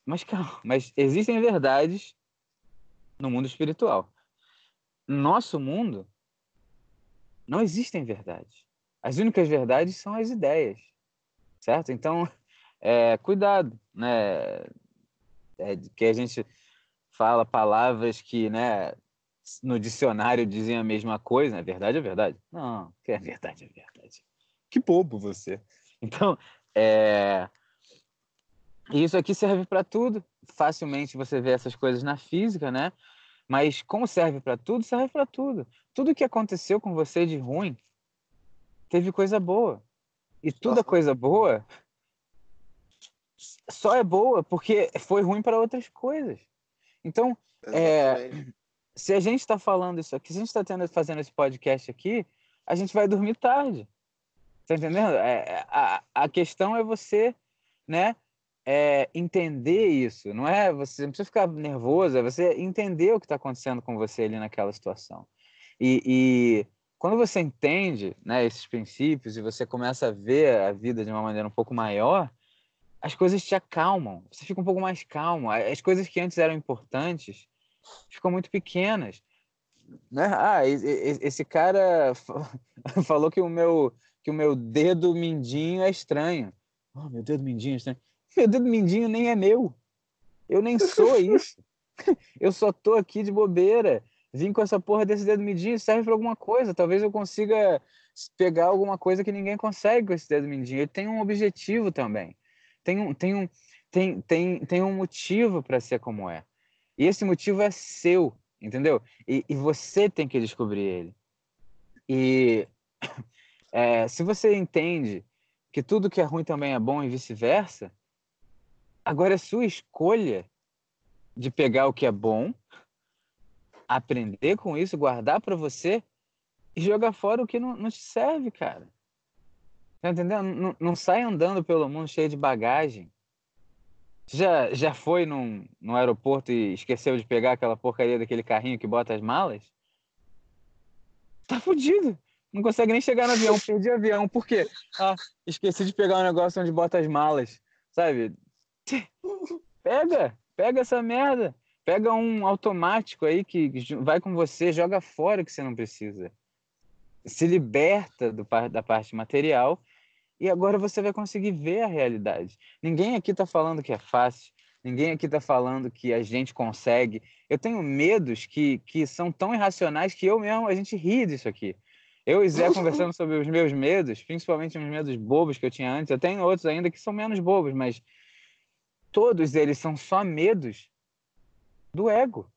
Mas calma, mas existem verdades no mundo espiritual. No nosso mundo não existem verdades. As únicas verdades são as ideias, certo? Então, é, cuidado, né? É, que a gente fala palavras que, né, no dicionário dizem a mesma coisa, é verdade, é verdade. Não, que é verdade, é verdade. Que bobo você. Então, é... isso aqui serve para tudo. Facilmente você vê essas coisas na física, né? Mas como serve para tudo, serve para tudo. Tudo que aconteceu com você de ruim teve coisa boa. E toda coisa boa só é boa porque foi ruim para outras coisas. Então, é, se a gente está falando isso aqui, se a gente está fazendo esse podcast aqui, a gente vai dormir tarde. Tá entendendo? É, é, a, a questão é você, né, é, entender isso. Não é você não precisa ficar nervoso, é você entender o que está acontecendo com você ali naquela situação. E, e, quando você entende, né, esses princípios e você começa a ver a vida de uma maneira um pouco maior, as coisas te acalmam. Você fica um pouco mais calmo. As coisas que antes eram importantes ficam muito pequenas. Né? Ah, esse cara falou que o meu que o meu dedo mindinho é estranho. Oh, meu dedo mindinho é estranho. Meu dedo mindinho nem é meu. Eu nem sou isso. Eu só tô aqui de bobeira. vim com essa porra desse dedo mindinho, serve para alguma coisa. Talvez eu consiga pegar alguma coisa que ninguém consegue com esse dedo mindinho. Ele tem um objetivo também. Tem um, tem um, tem, tem, tem um motivo para ser como é. E esse motivo é seu, entendeu? E, e você tem que descobrir ele. E é, se você entende que tudo que é ruim também é bom e vice-versa, agora é sua escolha de pegar o que é bom, aprender com isso, guardar para você e jogar fora o que não, não te serve, cara. Tá entendendo? Não, não sai andando pelo mundo cheio de bagagem. Já, já foi num, num aeroporto e esqueceu de pegar aquela porcaria daquele carrinho que bota as malas? Tá fudido. Não consegue nem chegar no avião. Perdi avião. Por quê? Ah, esqueci de pegar o um negócio onde bota as malas. Sabe? Pega. Pega essa merda. Pega um automático aí que vai com você, joga fora que você não precisa. Se liberta do, da parte material e agora você vai conseguir ver a realidade. Ninguém aqui está falando que é fácil, ninguém aqui está falando que a gente consegue. Eu tenho medos que, que são tão irracionais que eu mesmo, a gente ri disso aqui. Eu e Zé conversando sobre os meus medos, principalmente os medos bobos que eu tinha antes. Eu tenho outros ainda que são menos bobos, mas todos eles são só medos do ego.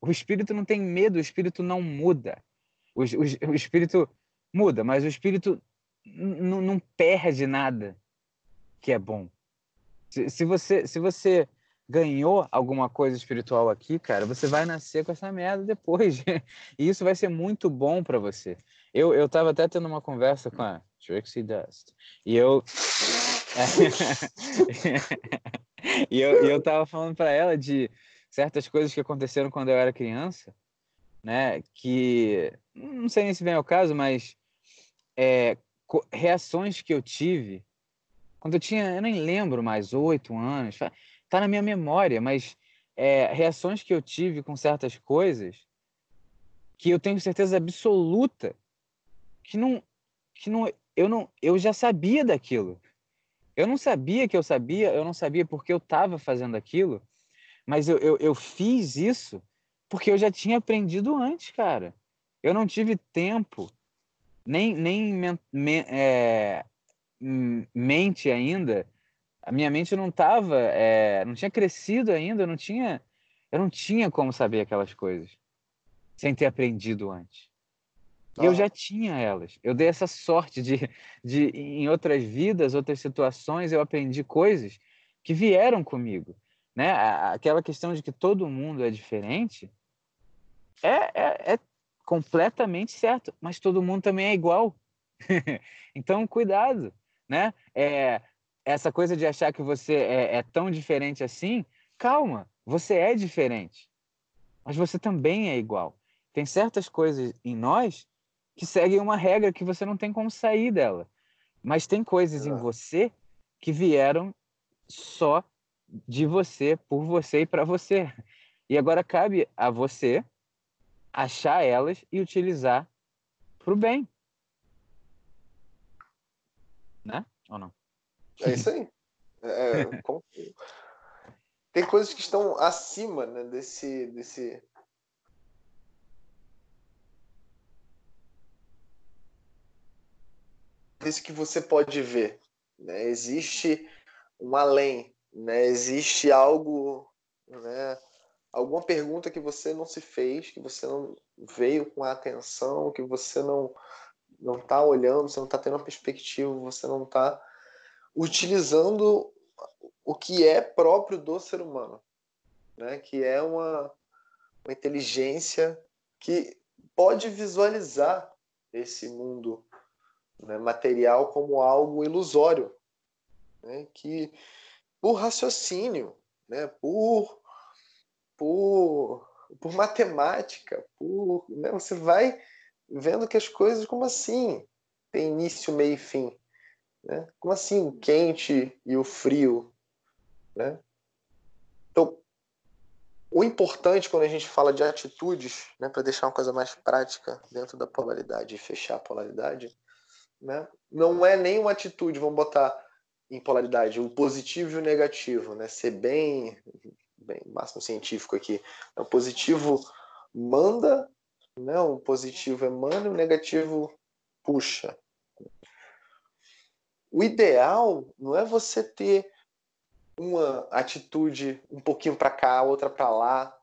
O espírito não tem medo, o espírito não muda. O, o, o espírito muda, mas o espírito não perde nada que é bom. Se, se, você, se você ganhou alguma coisa espiritual aqui, cara, você vai nascer com essa merda depois. e isso vai ser muito bom para você. Eu, eu tava até tendo uma conversa com a Trixie Dust. E eu. e eu, eu tava falando para ela de certas coisas que aconteceram quando eu era criança, né? Que não sei nem se vem ao caso, mas é, reações que eu tive quando eu tinha, eu nem lembro mais, oito anos, tá na minha memória, mas é, reações que eu tive com certas coisas que eu tenho certeza absoluta que não, que não, eu não, eu já sabia daquilo. Eu não sabia que eu sabia, eu não sabia porque eu estava fazendo aquilo, mas eu, eu, eu fiz isso porque eu já tinha aprendido antes, cara. Eu não tive tempo, nem, nem men, men, é, mente ainda. A minha mente não estava, é, não tinha crescido ainda, eu não tinha, eu não tinha como saber aquelas coisas sem ter aprendido antes. E eu já tinha elas. Eu dei essa sorte de, de, em outras vidas, outras situações, eu aprendi coisas que vieram comigo. Né? Aquela questão de que todo mundo é diferente é, é, é completamente certo, mas todo mundo também é igual. então, cuidado. Né? É, essa coisa de achar que você é, é tão diferente assim, calma, você é diferente, mas você também é igual. Tem certas coisas em nós que seguem uma regra que você não tem como sair dela. Mas tem coisas em você que vieram só de você, por você e para você. E agora cabe a você achar elas e utilizar para o bem. Né? Ou não? É isso aí. É, é com... Tem coisas que estão acima né, desse, desse, isso que você pode ver. Né? Existe um além, né? existe algo, né? alguma pergunta que você não se fez, que você não veio com a atenção, que você não não está olhando, você não está tendo uma perspectiva, você não está utilizando o que é próprio do ser humano, né? que é uma, uma inteligência que pode visualizar esse mundo né, material como algo ilusório, né, que por raciocínio, né, por, por, por matemática, por, né, você vai vendo que as coisas, como assim, tem início, meio e fim. Né? Como assim o quente e o frio? Né? Então, o importante quando a gente fala de atitudes, né, para deixar uma coisa mais prática dentro da polaridade e fechar a polaridade, né? Não é nenhuma atitude, vamos botar em polaridade, o positivo e o negativo, né? Ser bem, bem máximo científico aqui. O positivo manda, né? o positivo emana, o negativo puxa. O ideal não é você ter uma atitude um pouquinho para cá, outra para lá.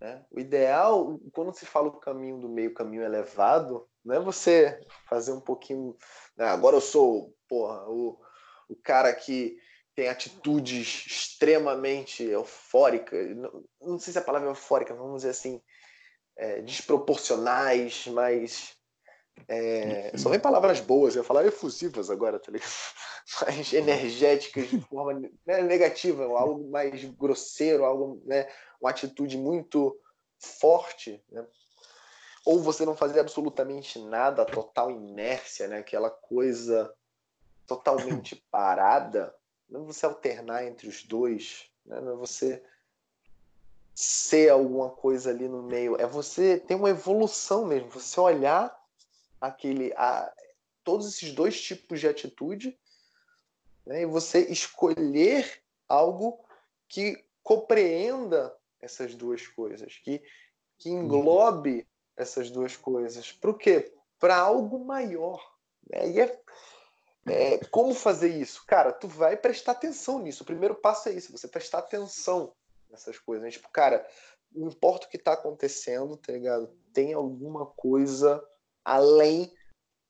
Né? O ideal, quando se fala o caminho do meio, caminho elevado, não é você fazer um pouquinho. Né? Agora eu sou porra, o, o cara que tem atitudes extremamente eufóricas, não, não sei se a palavra é eufórica, vamos dizer assim, é, desproporcionais, mas é, só vem palavras boas, eu ia falar efusivas agora, tá ligado? Mais energéticas de forma né, negativa, algo mais grosseiro, algo, né, uma atitude muito forte, né? Ou você não fazer absolutamente nada, total inércia, né? Aquela coisa totalmente parada, não é você alternar entre os dois, né? não é você ser alguma coisa ali no meio, é você ter uma evolução mesmo, você olhar aquele, a, todos esses dois tipos de atitude né? e você escolher algo que compreenda essas duas coisas, que, que englobe essas duas coisas. Para o quê? Para algo maior. Né? E é, é, como fazer isso? Cara, tu vai prestar atenção nisso. O primeiro passo é isso, você prestar atenção nessas coisas. Né? Tipo, cara, não importa o que está acontecendo, tá ligado? Tem alguma coisa além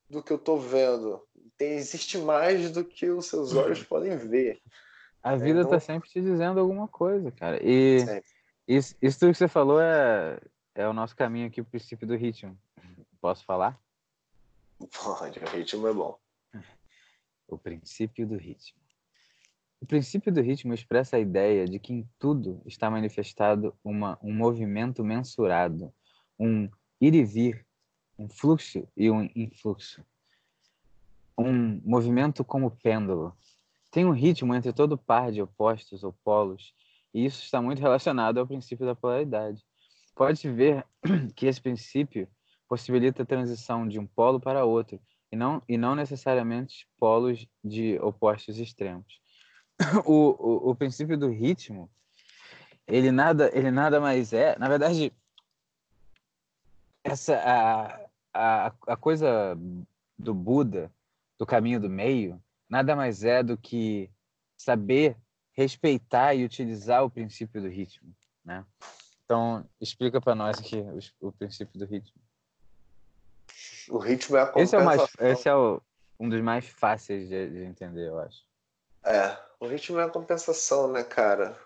do que eu tô vendo. Tem, existe mais do que os seus olhos podem ver. A vida então... tá sempre te dizendo alguma coisa, cara. E isso, isso tudo que você falou é, é o nosso caminho aqui, o princípio do ritmo. Posso falar? Pode, o ritmo é bom. O princípio do ritmo. O princípio do ritmo expressa a ideia de que em tudo está manifestado uma, um movimento mensurado, um ir e vir, um fluxo e um influxo. Um movimento como pêndulo. Tem um ritmo entre todo par de opostos ou polos, e isso está muito relacionado ao princípio da polaridade. Pode-se ver que esse princípio possibilita a transição de um polo para outro, e não, e não necessariamente polos de opostos extremos. O, o, o princípio do ritmo, ele nada, ele nada mais é, na verdade, essa a, a, a coisa do Buda, do caminho do meio, nada mais é do que saber respeitar e utilizar o princípio do ritmo, né? Então, explica para nós aqui o, o princípio do ritmo. O ritmo é a compensação. Esse é, o mais, esse é o, um dos mais fáceis de, de, entender, eu acho. É, o ritmo é a compensação, né, cara?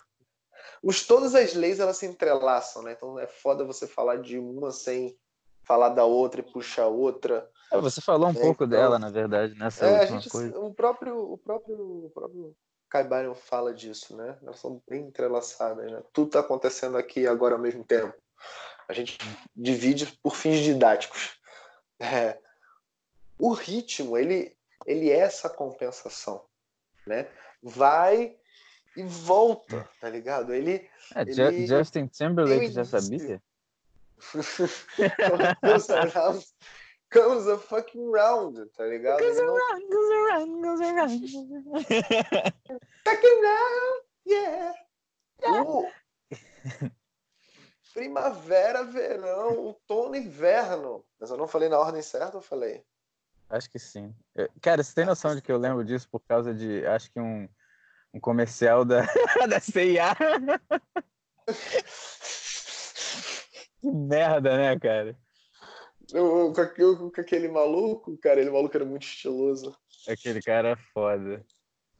Os, todas as leis, elas se entrelaçam, né? Então é foda você falar de uma sem falar da outra e puxar a outra. É, você falou um é, pouco então... dela, na verdade, nessa é, última gente, coisa. O próprio, o próprio, o próprio Caibarion fala disso, né? Elas são bem entrelaçadas, né? Tudo está acontecendo aqui agora ao mesmo tempo. A gente divide por fins didáticos. É, o ritmo, ele, ele é essa compensação, né? Vai e volta, tá ligado? Ele, é, ele Justin Timberlake já sabia? comes a fucking round, tá ligado? Goes around, goes around, goes around. fucking round, yeah. yeah. Uh, primavera, verão, outono, inverno. Mas eu não falei na ordem certa, eu falei? Acho que sim. Cara, você tem noção de que eu lembro disso por causa de, acho que um, um comercial da, da CIA? que merda, né, cara? Eu, com, com, aquele maluco, cara, ele maluco era muito estiloso. Aquele cara é foda.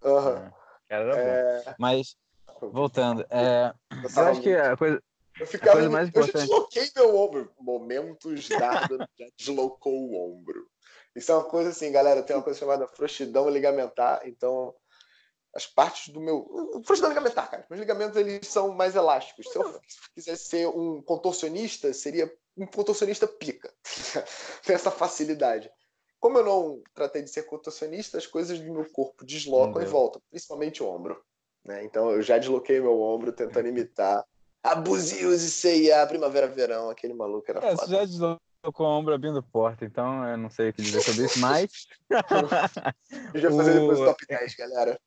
Uhum. É, cara era é... bom. Mas, voltando, é, eu acho que a coisa, eu ficava. Eu, mais importante. eu já desloquei meu ombro. Momentos Dardo já deslocou o ombro. Isso é uma coisa assim, galera. Tem uma coisa chamada frouxidão ligamentar. Então, as partes do meu. Frouxidão ligamentar, cara. Meus ligamentos eles são mais elásticos. Se eu quisesse ser um contorcionista, seria um contorcionista pica. Tem essa facilidade. Como eu não tratei de ser contorcionista, as coisas do meu corpo deslocam e voltam, principalmente o ombro. Né? Então eu já desloquei meu ombro tentando imitar Abusios e CIA, Primavera-Verão, aquele maluco era é, foda. já deslocou o ombro abrindo porta, então eu não sei o que dizer sobre isso, mas. eu já fazer depois o top 10, galera.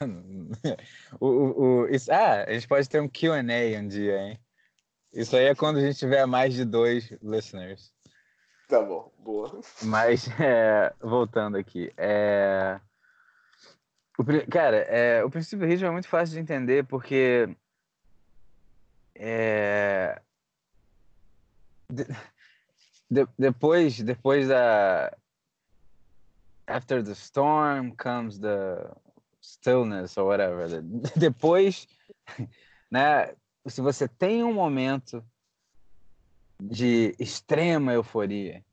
o, o, o, isso, ah, a gente pode ter um QA um dia, hein? Isso aí é quando a gente tiver mais de dois listeners. Tá bom, boa. Mas, é, voltando aqui. É... O, cara, é, o princípio do ritmo é muito fácil de entender porque. É... De, de, depois, depois da. After the storm comes the stillness or whatever. Depois, né? Se você tem um momento de extrema euforia,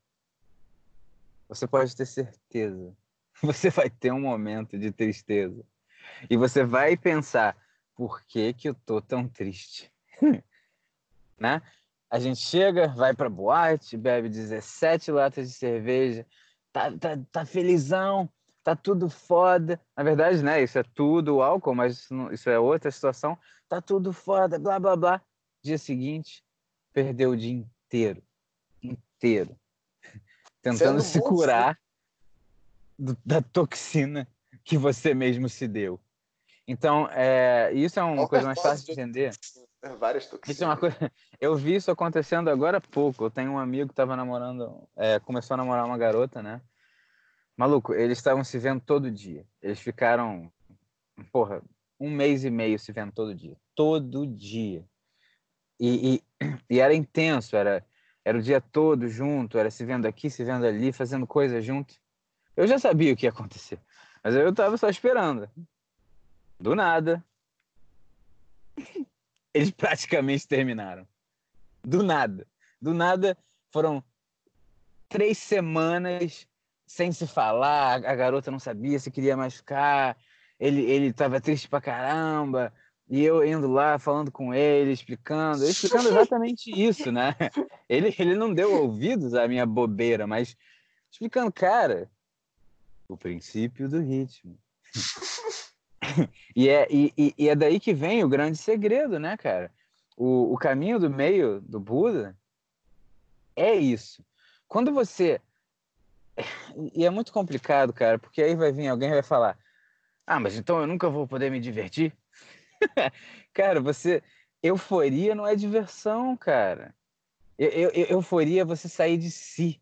você pode ter certeza, você vai ter um momento de tristeza. E você vai pensar, por que que eu tô tão triste? né? A gente chega, vai pra boate, bebe 17 latas de cerveja, tá, tá, tá felizão, tá tudo foda. Na verdade, né, isso é tudo álcool, mas isso, não, isso é outra situação. Tá tudo foda, blá, blá, blá. Dia seguinte, perdeu o dia inteiro. Inteiro. Tentando se curar do, da toxina que você mesmo se deu. Então, é, isso é uma coisa mais fácil de entender. É, várias toxinas. Isso é uma coisa. Eu vi isso acontecendo agora há pouco. Eu tenho um amigo que estava namorando, é, começou a namorar uma garota, né? Maluco, eles estavam se vendo todo dia. Eles ficaram, porra, um mês e meio se vendo todo dia. Todo dia. E, e, e, era intenso, era, era o dia todo junto, era se vendo aqui, se vendo ali, fazendo coisas junto. Eu já sabia o que ia acontecer, mas eu tava só esperando. Do nada, eles praticamente terminaram. Do nada. Do nada, foram três semanas sem se falar, a garota não sabia se queria mais ficar, ele, ele tava triste pra caramba, e eu indo lá, falando com ele, explicando, explicando exatamente isso, né? Ele, ele não deu ouvidos à minha bobeira, mas explicando, cara, o princípio do ritmo. e, é, e, e é daí que vem o grande segredo, né, cara? O, o caminho do meio do Buda é isso. Quando você e é muito complicado, cara, porque aí vai vir alguém e vai falar: Ah, mas então eu nunca vou poder me divertir? cara, você. Euforia não é diversão, cara. Eu, eu, euforia é você sair de si.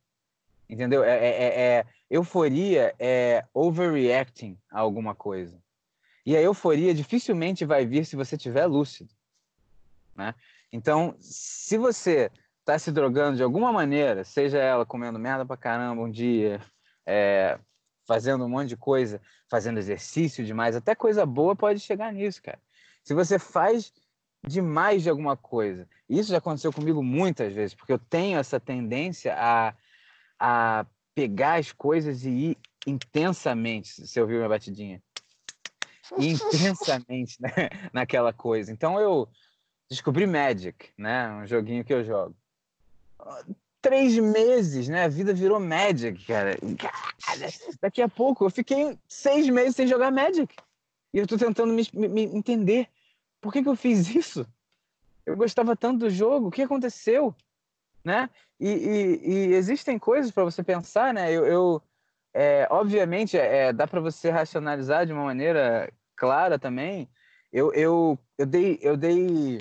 Entendeu? É, é, é, é, euforia é overreacting a alguma coisa. E a euforia dificilmente vai vir se você estiver lúcido. Né? Então, se você está se drogando de alguma maneira, seja ela comendo merda pra caramba um dia, é, fazendo um monte de coisa, fazendo exercício demais, até coisa boa pode chegar nisso, cara. Se você faz demais de alguma coisa, isso já aconteceu comigo muitas vezes, porque eu tenho essa tendência a, a pegar as coisas e ir intensamente, você ouviu minha batidinha? intensamente né, naquela coisa. Então eu descobri Magic, né? Um joguinho que eu jogo três meses, né? A vida virou Magic, cara. Daqui a pouco eu fiquei seis meses sem jogar Magic. E eu tô tentando me, me entender. Por que, que eu fiz isso? Eu gostava tanto do jogo, o que aconteceu? Né? E, e, e existem coisas para você pensar, né? Eu, eu é, obviamente, é, dá para você racionalizar de uma maneira clara também. Eu, eu, eu dei, eu dei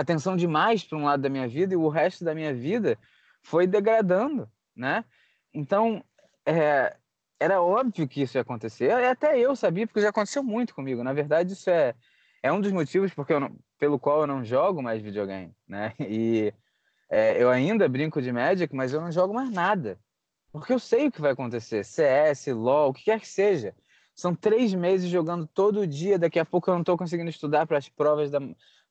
atenção demais para um lado da minha vida e o resto da minha vida foi degradando, né? Então, é, era óbvio que isso ia acontecer. Até eu sabia, porque já aconteceu muito comigo. Na verdade, isso é, é um dos motivos porque não, pelo qual eu não jogo mais videogame, né? E é, eu ainda brinco de Magic, mas eu não jogo mais nada. Porque eu sei o que vai acontecer. CS, LoL, o que quer que seja. São três meses jogando todo dia. Daqui a pouco eu não estou conseguindo estudar para as provas da,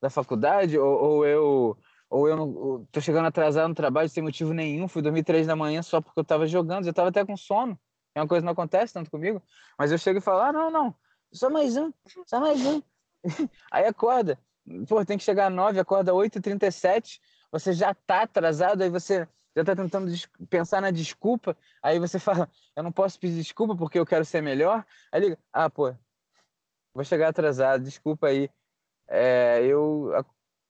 da faculdade, ou, ou eu ou eu tô chegando atrasado no trabalho sem motivo nenhum, fui dormir três da manhã só porque eu tava jogando, eu tava até com sono. É uma coisa que não acontece tanto comigo, mas eu chego e falo: "Ah, não, não. Só mais um, só mais um". aí acorda. Pô, tem que chegar às 9, acorda 8h37, você já tá atrasado, aí você já tá tentando pensar na desculpa, aí você fala: "Eu não posso pedir desculpa porque eu quero ser melhor". Aí liga: "Ah, pô, vou chegar atrasado, desculpa aí" é, eu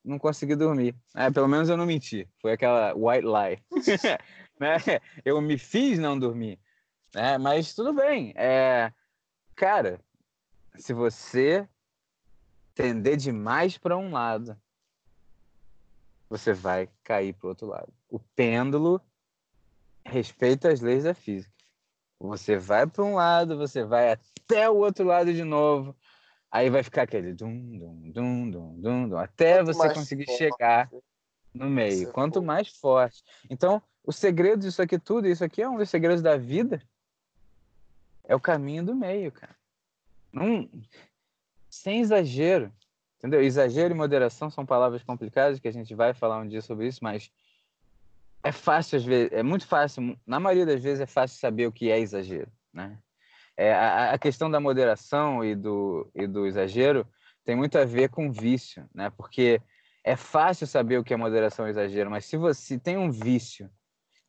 não consegui dormir. É, pelo menos eu não menti. Foi aquela white lie. né? Eu me fiz não dormir. Né? Mas tudo bem. É, cara, se você tender demais para um lado, você vai cair para o outro lado. O pêndulo respeita as leis da física. Você vai para um lado, você vai até o outro lado de novo, aí vai ficar aquele dum, dum, dum, dum, dum, dum até Quanto você conseguir forte. chegar no meio. Quanto for. mais forte. Então, o segredo disso aqui tudo, isso aqui é um dos segredos da vida, é o caminho do meio, cara. Não, sem exagero, entendeu? Exagero e moderação são palavras complicadas que a gente vai falar um dia sobre isso, mas é fácil às vezes, é muito fácil, na maioria das vezes é fácil saber o que é exagero, né? É, a, a, questão da moderação e do, e do exagero tem muito a ver com vício, né? Porque é fácil saber o que é moderação e exagero, mas se você tem um vício,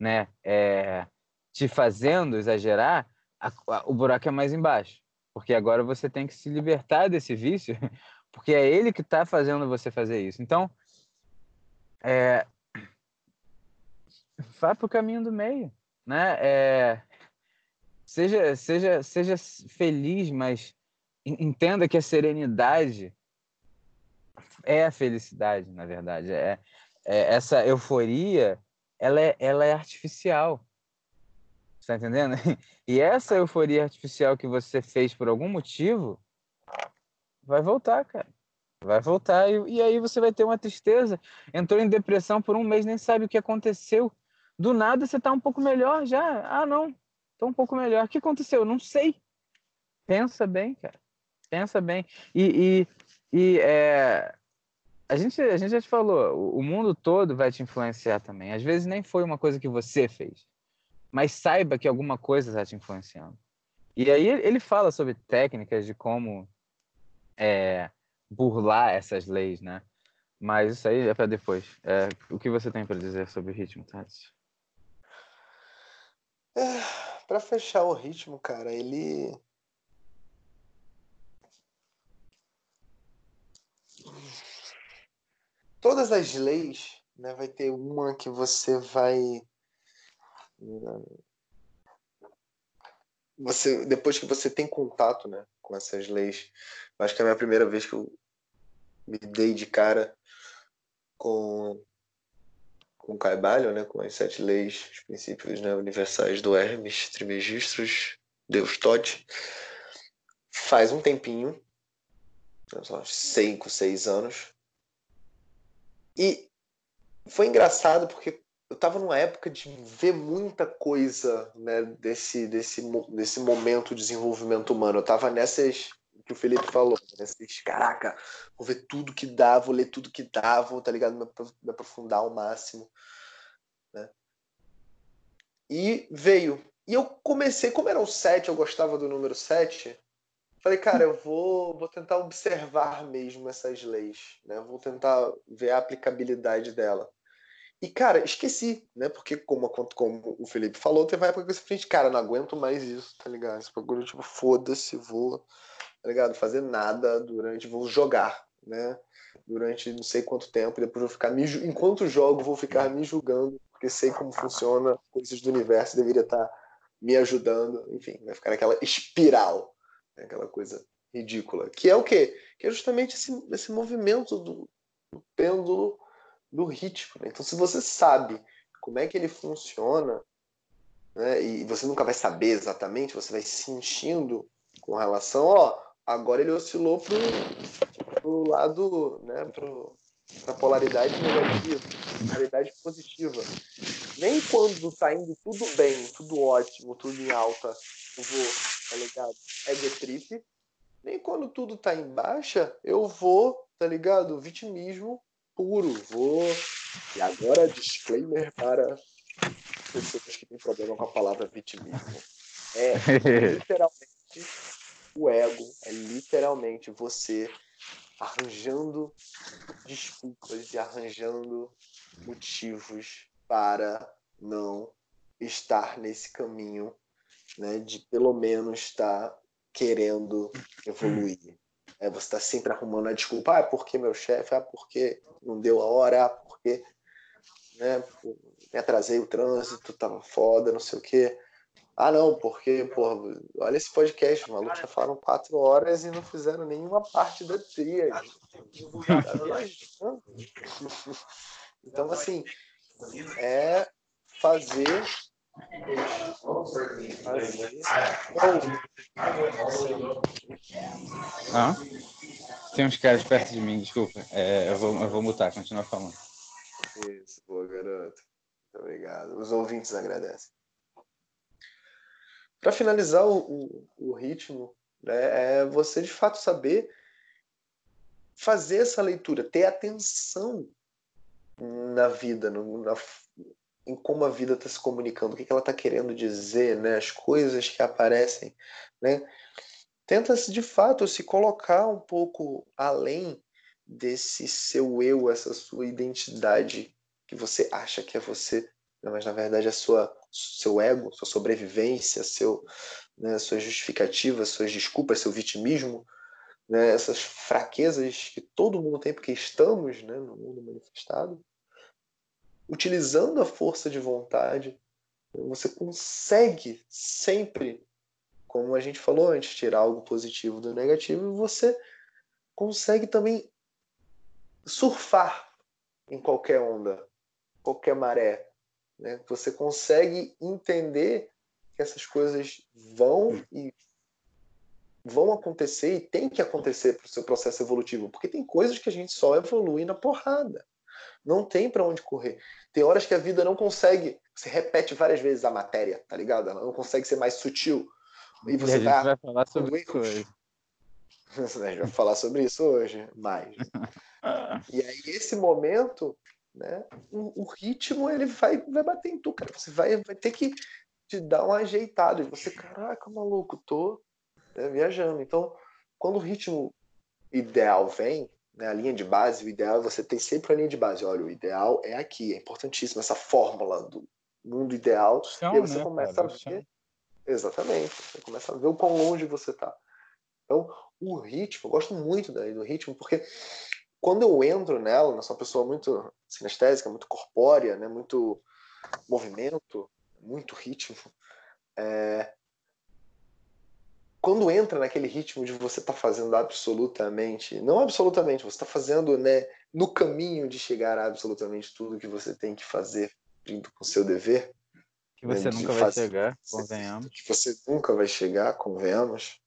né, é, te fazendo exagerar, a, a, o buraco é mais embaixo, porque agora você tem que se libertar desse vício, porque é ele que está fazendo você fazer isso. Então, é, vá para o caminho do meio, né? É, seja, seja, seja feliz, mas entenda que a serenidade é a felicidade, na verdade. É, é essa euforia, ela é, ela é artificial. Está entendendo? E essa euforia artificial que você fez por algum motivo vai voltar, cara. Vai voltar e, e aí você vai ter uma tristeza. Entrou em depressão por um mês, nem sabe o que aconteceu do nada você tá um pouco melhor já. Ah, não, tô um pouco melhor. O que aconteceu? Não sei. Pensa bem, cara. Pensa bem. E, e, e é, a, gente, a gente já te falou, o mundo todo vai te influenciar também. Às vezes nem foi uma coisa que você fez, mas saiba que alguma coisa está te influenciando. E aí ele fala sobre técnicas de como é, burlar essas leis, né? Mas isso aí é para depois. É, o que você tem para dizer sobre o ritmo, Tati? É, para fechar o ritmo, cara, ele. Todas as leis, né, vai ter uma que você vai. Você, depois que você tem contato né, com essas leis, acho que é a minha primeira vez que eu me dei de cara com com Caibalion, né, com as sete leis, os princípios né, universais do Hermes, Trimegistros, Deus Tote, faz um tempinho, né, cinco, seis anos, e foi engraçado porque eu estava numa época de ver muita coisa né, desse, desse, desse momento de desenvolvimento humano. Eu estava nessas que o Felipe falou, nessas, caraca, vou ver tudo que dá, vou ler tudo que dá, vou, tá ligado, me aprofundar ao máximo. Né? E veio. E eu comecei, como era o 7, eu gostava do número 7, falei, cara, eu vou, vou tentar observar mesmo essas leis, né? Vou tentar ver a aplicabilidade dela. E, cara, esqueci, né? Porque, como, como o Felipe falou, teve uma época que eu falei, cara, não aguento mais isso, tá ligado? Esse bagulho, tipo, foda-se, vou, tá ligado? Fazer nada durante, vou jogar, né? Durante não sei quanto tempo, depois vou ficar me enquanto jogo, vou ficar me julgando porque sei como funciona, coisas do universo, deveria estar me ajudando, enfim, vai ficar naquela espiral, né? aquela coisa ridícula. Que é o quê? Que é justamente esse, esse movimento do, do pêndulo do ritmo. Né? Então, se você sabe como é que ele funciona, né? e você nunca vai saber exatamente, você vai sentindo com relação, ó, agora ele oscilou pro, pro lado, né, pro, pra polaridade negativa, polaridade positiva. Nem quando tá indo tudo bem, tudo ótimo, tudo em alta, eu vou, tá ligado? Ego trip. Nem quando tudo tá em baixa, eu vou, tá ligado? Vitimismo puro. Vou. E agora, disclaimer para pessoas que têm problema com a palavra vitimismo. É literalmente o ego, é literalmente você arranjando desculpas e arranjando motivos para não estar nesse caminho, né, de pelo menos estar querendo evoluir. É, você está sempre arrumando a desculpa, ah, porque meu chefe, ah, porque não deu a hora, ah, porque né, me atrasei o trânsito, tava foda, não sei o quê. Ah, não, porque, porra, olha esse podcast, os malucos já falaram quatro horas e não fizeram nenhuma parte da trilha. Tá Então, assim, é fazer. Ah, tem uns caras perto de mim, desculpa. É, eu, vou, eu vou mutar, continuar falando. Isso, boa, garoto. Muito obrigado. Os ouvintes agradecem. Para finalizar o, o, o ritmo, né, é você de fato saber fazer essa leitura, ter atenção na vida, no, na, em como a vida está se comunicando, o que, que ela está querendo dizer, né? as coisas que aparecem. Né? Tenta de fato se colocar um pouco além desse seu eu, essa sua identidade que você acha que é você, né? mas na verdade é sua seu ego, sua sobrevivência, seu, né, suas justificativas, suas desculpas, seu vitimismo, né, essas fraquezas que todo mundo tem porque estamos né, no mundo manifestado utilizando a força de vontade, você consegue sempre, como a gente falou antes, tirar algo positivo do negativo e você consegue também surfar em qualquer onda, qualquer maré. Né? Você consegue entender que essas coisas vão e vão acontecer e tem que acontecer para o seu processo evolutivo, porque tem coisas que a gente só evolui na porrada. Não tem para onde correr. Tem horas que a vida não consegue. Você repete várias vezes a matéria, tá ligado? Ela não consegue ser mais sutil. E você e a vai, vai falar sobre isso hoje. A gente vai falar sobre isso hoje, mais. e aí, esse momento, né, o, o, ritmo ele vai, vai bater em tu, cara. Você vai, vai ter que te dar um ajeitado. E você, caraca, maluco, tô né, viajando. Então, quando o ritmo ideal vem, né, a linha de base, o ideal é você ter sempre a linha de base. Olha, o ideal é aqui, é importantíssimo essa fórmula do mundo ideal. Chão, e aí você né, começa cara, a ver. Chão. Exatamente, você começa a ver o quão longe você está. Então, o ritmo, eu gosto muito do ritmo, porque quando eu entro nela, eu sou uma pessoa muito sinestésica, muito corpórea, né, muito movimento, muito ritmo. É, quando entra naquele ritmo de você estar tá fazendo absolutamente, não absolutamente, você está fazendo né, no caminho de chegar a absolutamente tudo que você tem que fazer junto com o seu dever. Que você né, nunca vai chegar, convenhamos. Que você nunca vai chegar, convenhamos,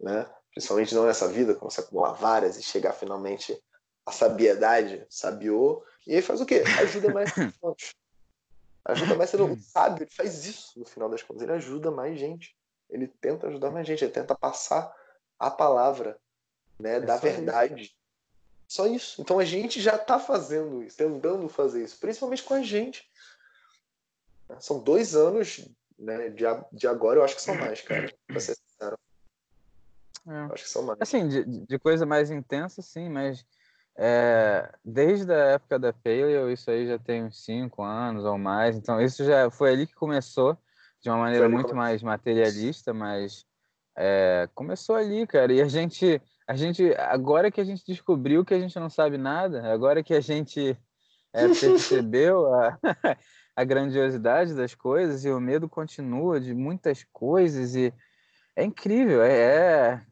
né? Principalmente não nessa vida, quando você acumular várias e chegar finalmente à sabiedade, sabiou. E aí faz o quê? Ajuda mais Ajuda mais sendo um sábio, ele faz isso no final das contas, ele ajuda mais gente. Ele tenta ajudar mais gente, ele tenta passar a palavra né, é da verdade. Isso. Só isso. Então a gente já está fazendo isso, tentando fazer isso, principalmente com a gente. São dois anos né, de, de agora, eu acho que são mais, cara, pra ser sincero. É. Acho que são mais. Assim, de, de coisa mais intensa, sim, mas é, desde a época da Paleo, isso aí já tem uns cinco anos ou mais, então isso já foi ali que começou de uma maneira muito mais materialista, mas é, começou ali, cara. E a gente, a gente, agora que a gente descobriu que a gente não sabe nada, agora que a gente é, percebeu a, a grandiosidade das coisas e o medo continua de muitas coisas e é incrível. É, é...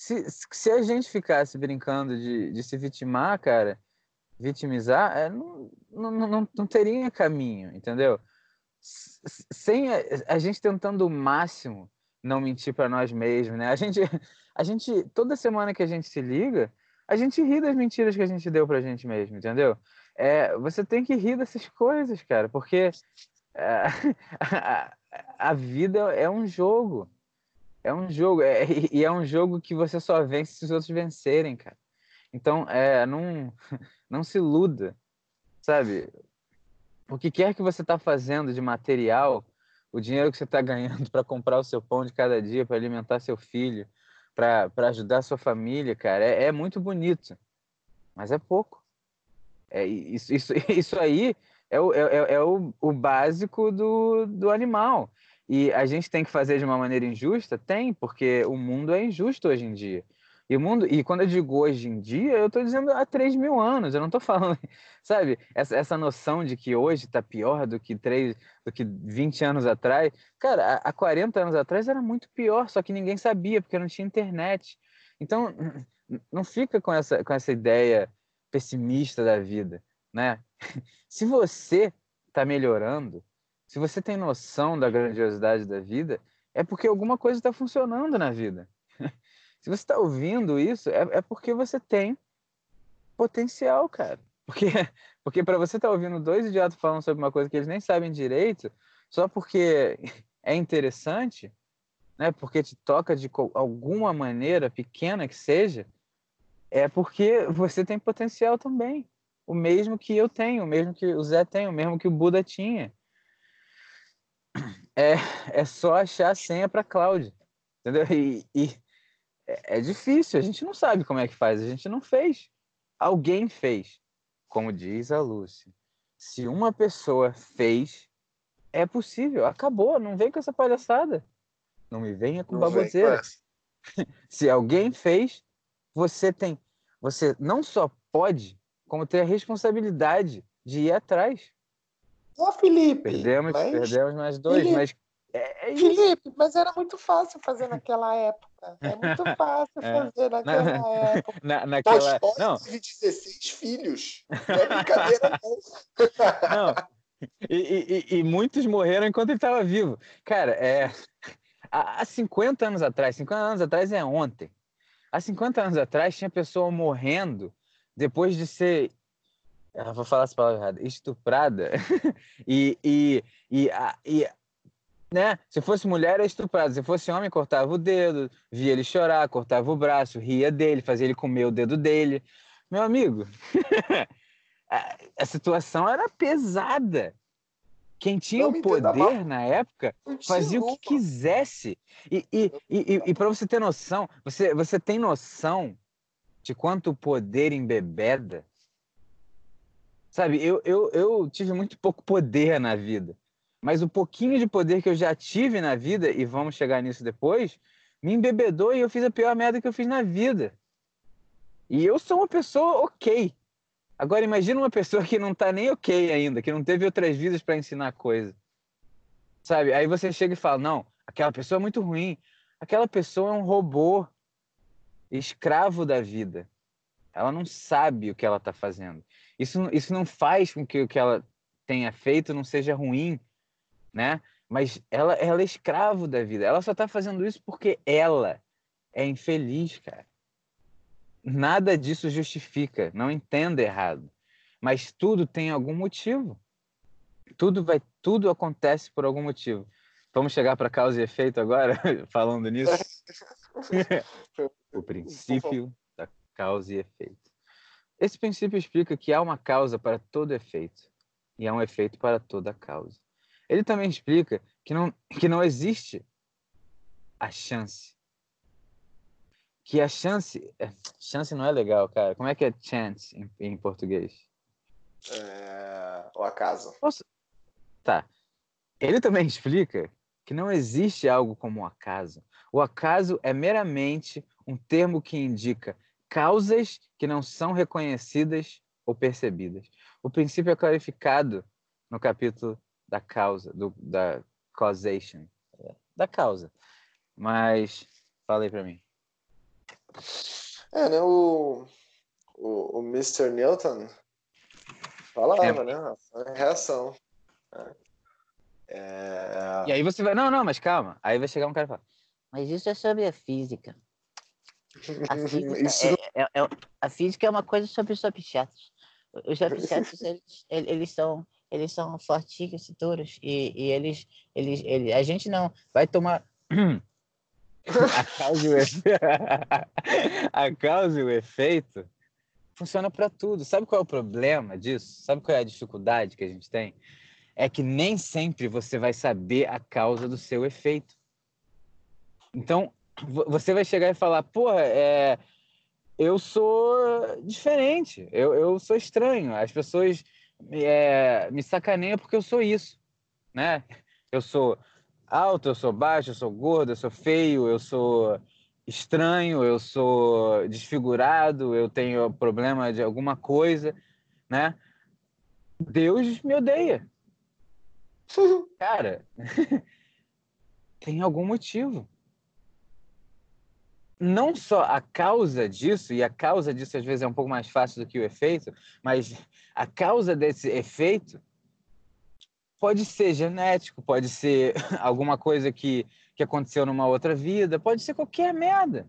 Se, se a gente ficasse brincando de, de se vitimar, cara, vitimizar, é, não, não, não, não teria caminho, entendeu? sem a, a, gente tentando o máximo não mentir para nós mesmos, né? A gente, a gente, toda semana que a gente se liga, a gente ri das mentiras que a gente deu pra gente mesmo, entendeu? É, você tem que rir dessas coisas, cara, porque é, a, a, vida é um jogo. É um jogo, é, e é um jogo que você só vence se os outros vencerem, cara. Então, é, não, não se iluda, sabe? o que quer que você está fazendo de material, o dinheiro que você está ganhando para comprar o seu pão de cada dia, para alimentar seu filho, para ajudar sua família, cara, é, é, muito bonito, mas é pouco. É, isso, isso, isso aí é o, é, é, é o, o básico do, do animal. E a gente tem que fazer de uma maneira injusta? Tem, porque o mundo é injusto hoje em dia. E o mundo, e quando eu digo hoje em dia, eu estou dizendo há 3 mil anos, eu não estou falando, sabe? Essa, essa noção de que hoje está pior do que 3, do que 20 anos atrás. Cara, há 40 anos atrás era muito pior, só que ninguém sabia, porque não tinha internet. Então, não fica com essa, com essa ideia pessimista da vida, né? se você está melhorando, se você tem noção da grandiosidade da vida, é porque alguma coisa está funcionando na vida. Se você está ouvindo isso, é, é, porque você tem potencial, cara. Porque, porque para você estar tá ouvindo dois idiotas falando sobre uma coisa que eles nem sabem direito, só porque é interessante, né? Porque te toca de alguma maneira pequena que seja, é porque você tem potencial também. O mesmo que eu tenho, o mesmo que o Zé tem, o mesmo que o Buda tinha. É, é só achar a senha para cloud. Entendeu? E, e é, é difícil, a gente não sabe como é que faz, a gente não fez. Alguém fez. Como diz a Lúcia. Se uma pessoa fez, é possível. Acabou, não vem com essa palhaçada. Não me venha com não baboseira. Se alguém fez, você tem. Você não só pode, como tem a responsabilidade de ir atrás. Ô, Felipe. Perdemos, mas... perdemos mais dois, Felipe, mas. É, é Felipe, mas era muito fácil fazer naquela época. É muito fácil é. fazer naquela na, época. Na, naquela... não. teve 16 filhos. Não é brincadeira, não. não. E, e, e, muitos morreram enquanto ele estava vivo. Cara, é, há 50 anos atrás, 50 anos atrás é ontem. Há 50 anos atrás tinha pessoa morrendo depois de ser. Eu vou falar essa palavra errada, estuprada. e, e, e, e, né? Se fosse mulher, era estuprada. Se fosse homem, cortava o dedo, via ele chorar, cortava o braço, ria dele, fazia ele comer o dedo dele. Meu amigo, a situação era pesada. Quem tinha o poder na época fazia o que quisesse. E, e, e, e para você ter noção, você, você tem noção de quanto poder embebeda? Sabe, eu, eu, eu tive muito pouco poder na vida. Mas o pouquinho de poder que eu já tive na vida, e vamos chegar nisso depois, me embebedou e eu fiz a pior merda que eu fiz na vida. E eu sou uma pessoa ok. Agora imagina uma pessoa que não tá nem ok ainda, que não teve outras vidas para ensinar coisa. Sabe? Aí você chega e fala: "Não, aquela pessoa é muito ruim. Aquela pessoa é um robô escravo da vida. Ela não sabe o que ela está fazendo. Isso, isso não faz com que o que ela tenha feito não seja ruim, né? Mas ela, ela é escravo da vida. Ela só está fazendo isso porque ela é infeliz, cara. Nada disso justifica, não entenda errado. Mas tudo tem algum motivo. Tudo vai, tudo acontece por algum motivo. Vamos chegar para causa e efeito agora, falando nisso. o princípio da causa e efeito. Esse princípio explica que há uma causa para todo efeito e há um efeito para toda causa. Ele também explica que não, que não existe a chance que a chance. É, chance não é legal, cara. Como é que é chance em, em português? É, o acaso. Posso... Tá. Ele também explica que não existe algo como o acaso. O acaso é meramente um termo que indica causas que não são reconhecidas ou percebidas. O princípio é clarificado no capítulo da causa, do, da causation, da causa. Mas fala aí para mim. É, né? O, o, o Mr. Newton falava, é. né? A reação. É. é... E aí você vai. Não, não, mas calma. Aí vai chegar um cara e falar. Mas isso é sobre a física. A física, isso... é, é, é, a física é uma coisa sobre os objetos. Os objetos, eles, eles são eles são fortinhos e duros e, e eles, eles, eles, a gente não vai tomar a causa, e o efeito, a causa e o efeito funciona para tudo. Sabe qual é o problema disso? Sabe qual é a dificuldade que a gente tem? É que nem sempre você vai saber a causa do seu efeito. Então, você vai chegar e falar, porra, é, eu sou diferente, eu, eu sou estranho, as pessoas é, me sacaneiam porque eu sou isso, né? Eu sou alto, eu sou baixo, eu sou gordo, eu sou feio, eu sou estranho, eu sou desfigurado, eu tenho problema de alguma coisa, né? Deus me odeia. Cara, tem algum motivo. Não só a causa disso, e a causa disso às vezes é um pouco mais fácil do que o efeito, mas a causa desse efeito pode ser genético, pode ser alguma coisa que, que aconteceu numa outra vida, pode ser qualquer merda.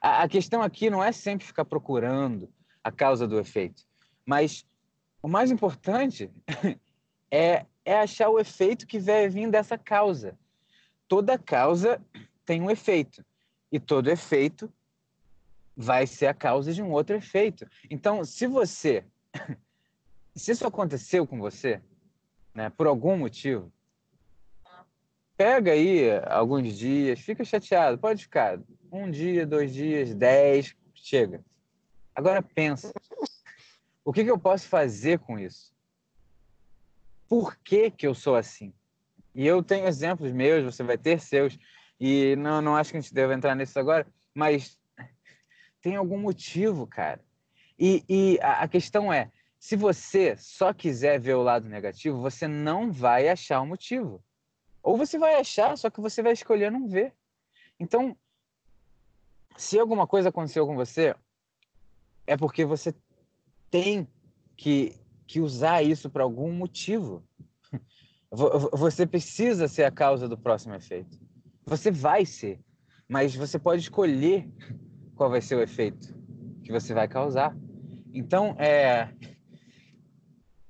A, a questão aqui não é sempre ficar procurando a causa do efeito, mas o mais importante é, é achar o efeito que vai vir dessa causa. Toda causa tem um efeito, e todo efeito vai ser a causa de um outro efeito. Então, se você. Se isso aconteceu com você, né, por algum motivo, pega aí alguns dias, fica chateado, pode ficar um dia, dois dias, dez, chega. Agora pensa, o que, que eu posso fazer com isso? Por que, que eu sou assim? E eu tenho exemplos meus, você vai ter seus, e não, não acho que a gente deve entrar nisso agora, mas tem algum motivo, cara. E, e a, a questão é, se você só quiser ver o lado negativo, você não vai achar o motivo. Ou você vai achar, só que você vai escolher não ver. Então, se alguma coisa aconteceu com você, é porque você tem que, que usar isso para algum motivo. Você precisa ser a causa do próximo efeito. Você vai ser, mas você pode escolher qual vai ser o efeito que você vai causar. Então, é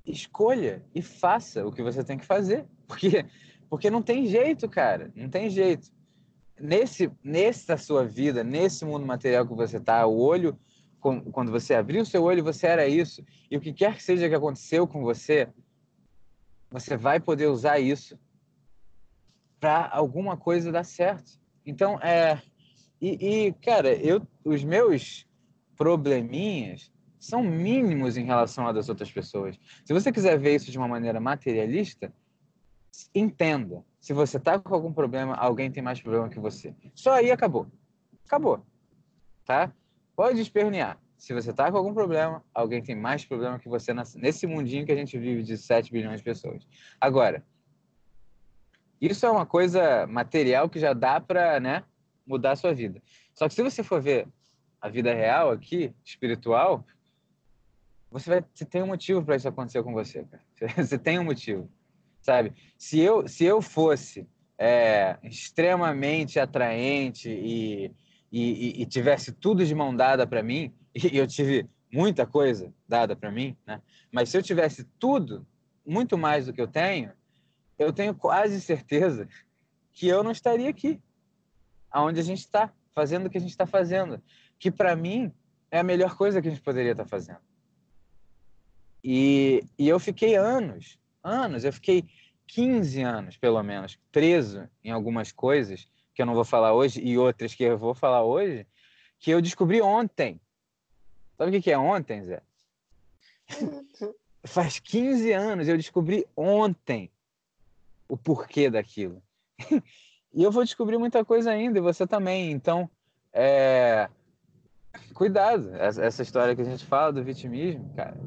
escolha e faça o que você tem que fazer, porque porque não tem jeito, cara, não tem jeito. Nesse nessa sua vida, nesse mundo material que você tá, o olho quando você abriu seu olho, você era isso. E o que quer que seja que aconteceu com você, você vai poder usar isso para alguma coisa dar certo. Então, é. E, e, cara, eu, os meus probleminhas são mínimos em relação a das outras pessoas. Se você quiser ver isso de uma maneira materialista, entenda. Se você tá com algum problema, alguém tem mais problema que você. Só aí acabou. Acabou. Tá? Pode espernear. Se você tá com algum problema, alguém tem mais problema que você nesse mundinho que a gente vive de 7 bilhões de pessoas. Agora, isso é uma coisa material que já dá para né, mudar a sua vida. Só que se você for ver a vida real aqui, espiritual, você vai você tem um motivo para isso acontecer com você, cara. Você tem um motivo, sabe? Se eu se eu fosse é, extremamente atraente e, e, e, tivesse tudo de mão dada para mim, e eu tive muita coisa dada para mim, né? Mas se eu tivesse tudo, muito mais do que eu tenho, eu tenho quase certeza que eu não estaria aqui, aonde a gente está, fazendo o que a gente está fazendo, que para mim é a melhor coisa que a gente poderia estar tá fazendo. E, e eu fiquei anos, anos, eu fiquei 15 anos, pelo menos, preso em algumas coisas que eu não vou falar hoje e outras que eu vou falar hoje, que eu descobri ontem. Sabe o que é ontem, Zé? Faz 15 anos, eu descobri ontem o porquê daquilo. e eu vou descobrir muita coisa ainda, e você também. Então, é... cuidado. Essa história que a gente fala do vitimismo, cara,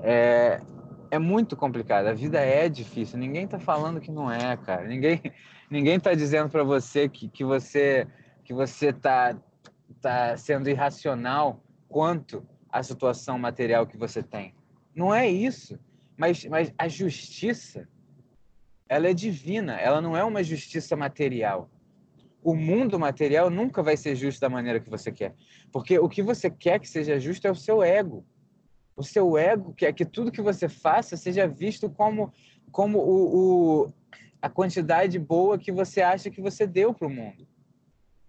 é, é muito complicado. A vida é difícil. Ninguém tá falando que não é, cara. Ninguém, ninguém tá dizendo para você que, que você que você tá, tá sendo irracional quanto à situação material que você tem. Não é isso. Mas, mas a justiça ela é divina, ela não é uma justiça material. O mundo material nunca vai ser justo da maneira que você quer, porque o que você quer que seja justo é o seu ego. O seu ego quer que tudo que você faça seja visto como como o, o a quantidade boa que você acha que você deu para o mundo.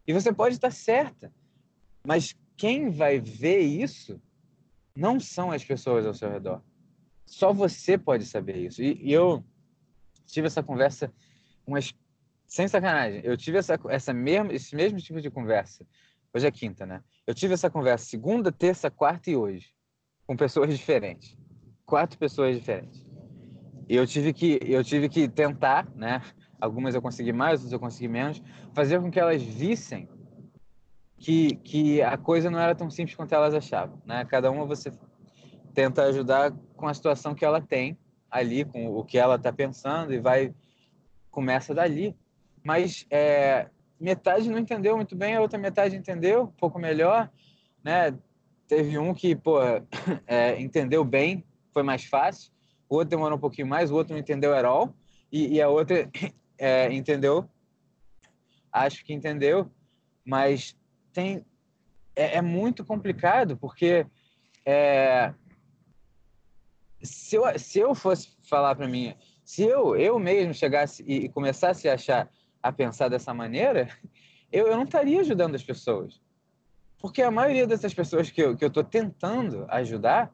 E você pode estar certa, mas quem vai ver isso não são as pessoas ao seu redor. Só você pode saber isso. E, e eu tive essa conversa umas sem sacanagem. Eu tive essa essa mesmo esse mesmo tipo de conversa. Hoje é quinta, né? Eu tive essa conversa segunda, terça, quarta e hoje com pessoas diferentes. Quatro pessoas diferentes. E eu tive que eu tive que tentar, né? Algumas eu consegui mais, outras eu consegui menos, fazer com que elas vissem que, que a coisa não era tão simples quanto elas achavam. Né? Cada uma você tenta ajudar com a situação que ela tem ali com o que ela está pensando e vai começa dali. Mas é, metade não entendeu muito bem, a outra metade entendeu um pouco melhor, né? Teve um que, pô, é, entendeu bem, foi mais fácil, o outro demorou um pouquinho mais, o outro não entendeu at all, e, e a outra é, entendeu, acho que entendeu, mas tem é, é muito complicado, porque é, se, eu, se eu fosse falar para mim, se eu, eu mesmo chegasse e, e começasse a achar, a pensar dessa maneira, eu, eu não estaria ajudando as pessoas. Porque a maioria dessas pessoas que eu estou tentando ajudar,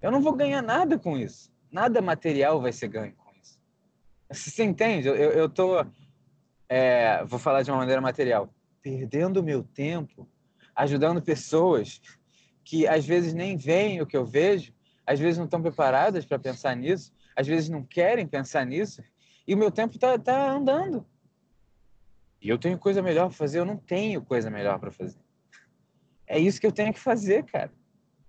eu não vou ganhar nada com isso. Nada material vai ser ganho com isso. Você entende? Eu, eu é, vou falar de uma maneira material, perdendo meu tempo ajudando pessoas que às vezes nem veem o que eu vejo, às vezes não estão preparadas para pensar nisso, às vezes não querem pensar nisso, e o meu tempo está tá andando. E eu tenho coisa melhor para fazer, eu não tenho coisa melhor para fazer. É isso que eu tenho que fazer, cara.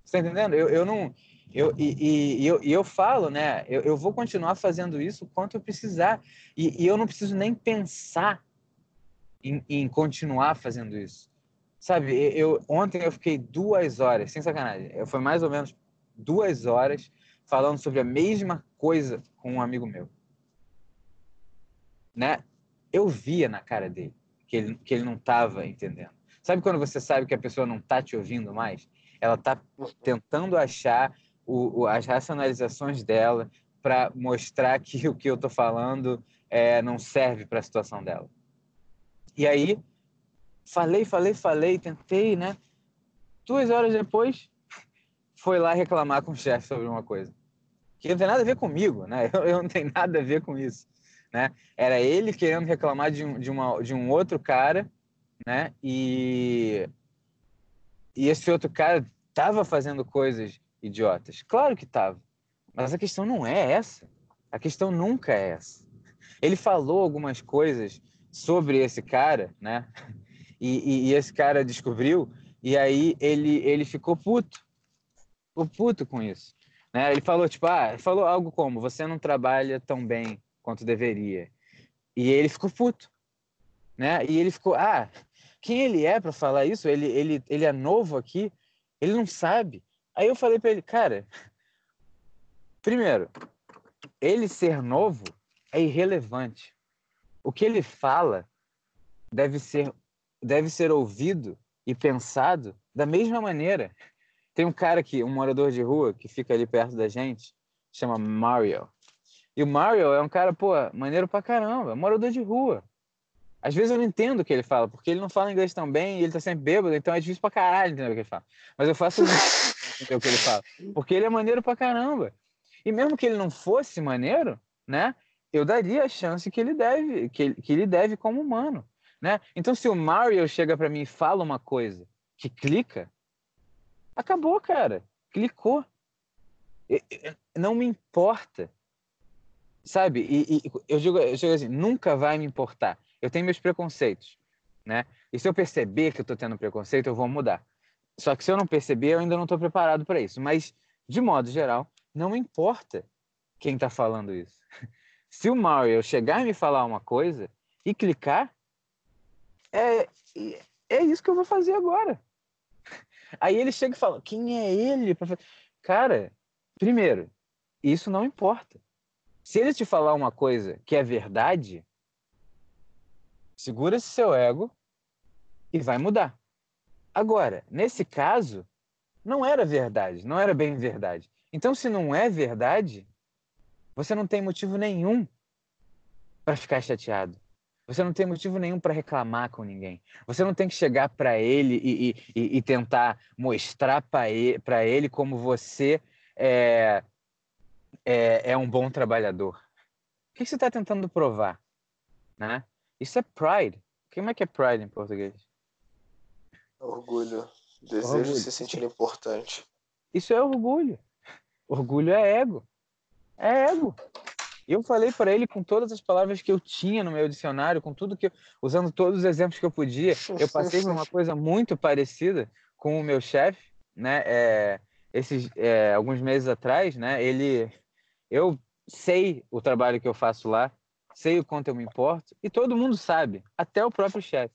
Você está entendendo? Eu, eu não. Eu, e, e, eu, eu falo, né? Eu, eu vou continuar fazendo isso quanto eu precisar. E, e eu não preciso nem pensar em, em continuar fazendo isso. Sabe, eu ontem eu fiquei duas horas, sem sacanagem, foi mais ou menos duas horas falando sobre a mesma coisa com um amigo meu. Né? Eu via na cara dele que ele, que ele não estava entendendo. Sabe quando você sabe que a pessoa não está te ouvindo mais? Ela está tentando achar o, o, as racionalizações dela para mostrar que o que eu estou falando é, não serve para a situação dela. E aí Falei, falei, falei, tentei, né? Duas horas depois, foi lá reclamar com o chefe sobre uma coisa. Que não tem nada a ver comigo, né? Eu, eu, não tenho nada a ver com isso, né? Era ele querendo reclamar de um, de uma, de um outro cara, né? E, e esse outro cara estava fazendo coisas idiotas. Claro que estava. Mas a questão não é essa. A questão nunca é essa. Ele falou algumas coisas sobre esse cara, né? E, e, e, esse cara descobriu, e aí ele, ele ficou puto. Ficou puto com isso. Né? Ele falou, tipo, ah, falou algo como, você não trabalha tão bem quanto deveria. E ele ficou puto. Né? E ele ficou, ah, quem ele é para falar isso? Ele, ele, ele é novo aqui, ele não sabe. Aí eu falei para ele, cara, primeiro, ele ser novo é irrelevante. O que ele fala deve ser deve ser ouvido e pensado da mesma maneira. Tem um cara aqui, um morador de rua, que fica ali perto da gente, chama Mario. E o Mario é um cara, pô, maneiro pra caramba, morador de rua. Às vezes eu não entendo o que ele fala, porque ele não fala inglês tão bem e ele tá sempre bêbado, então é difícil pra caralho entender o que ele fala. Mas eu faço entender o que ele fala, porque ele é maneiro pra caramba. E mesmo que ele não fosse maneiro, né, eu daria a chance que ele deve, que ele, que ele deve como humano. Né? Então, se o Mario chega para mim e fala uma coisa que clica, acabou, cara. Clicou. Não me importa. Sabe? E, e eu, digo, eu digo assim, nunca vai me importar. Eu tenho meus preconceitos, né? E se eu perceber que eu estou tendo preconceito, eu vou mudar. Só que se eu não perceber, eu ainda não estou preparado para isso. Mas, de modo geral, não importa quem está falando isso. Se o Mario chegar e me falar uma coisa e clicar, é, é isso que eu vou fazer agora. Aí ele chega e fala: quem é ele? Cara, primeiro, isso não importa. Se ele te falar uma coisa que é verdade, segura esse seu ego e vai mudar. Agora, nesse caso, não era verdade, não era bem verdade. Então, se não é verdade, você não tem motivo nenhum para ficar chateado. Você não tem motivo nenhum para reclamar com ninguém. Você não tem que chegar para ele e, e, e, tentar mostrar para ele, ele como você é, é, é, um bom trabalhador. O que você está tentando provar? Né? Isso é pride. Como é que é pride em português? Orgulho. Desejo orgulho. de se sentir importante. Isso é orgulho. Orgulho é ego. É ego. Eu falei para ele com todas as palavras que eu tinha no meu dicionário, com tudo que, usando todos os exemplos que eu podia. Eu passei por uma coisa muito parecida com o meu chefe, né? É, esses é, alguns meses atrás, né? Ele, eu sei o trabalho que eu faço lá, sei o quanto eu me importo e todo mundo sabe, até o próprio chefe.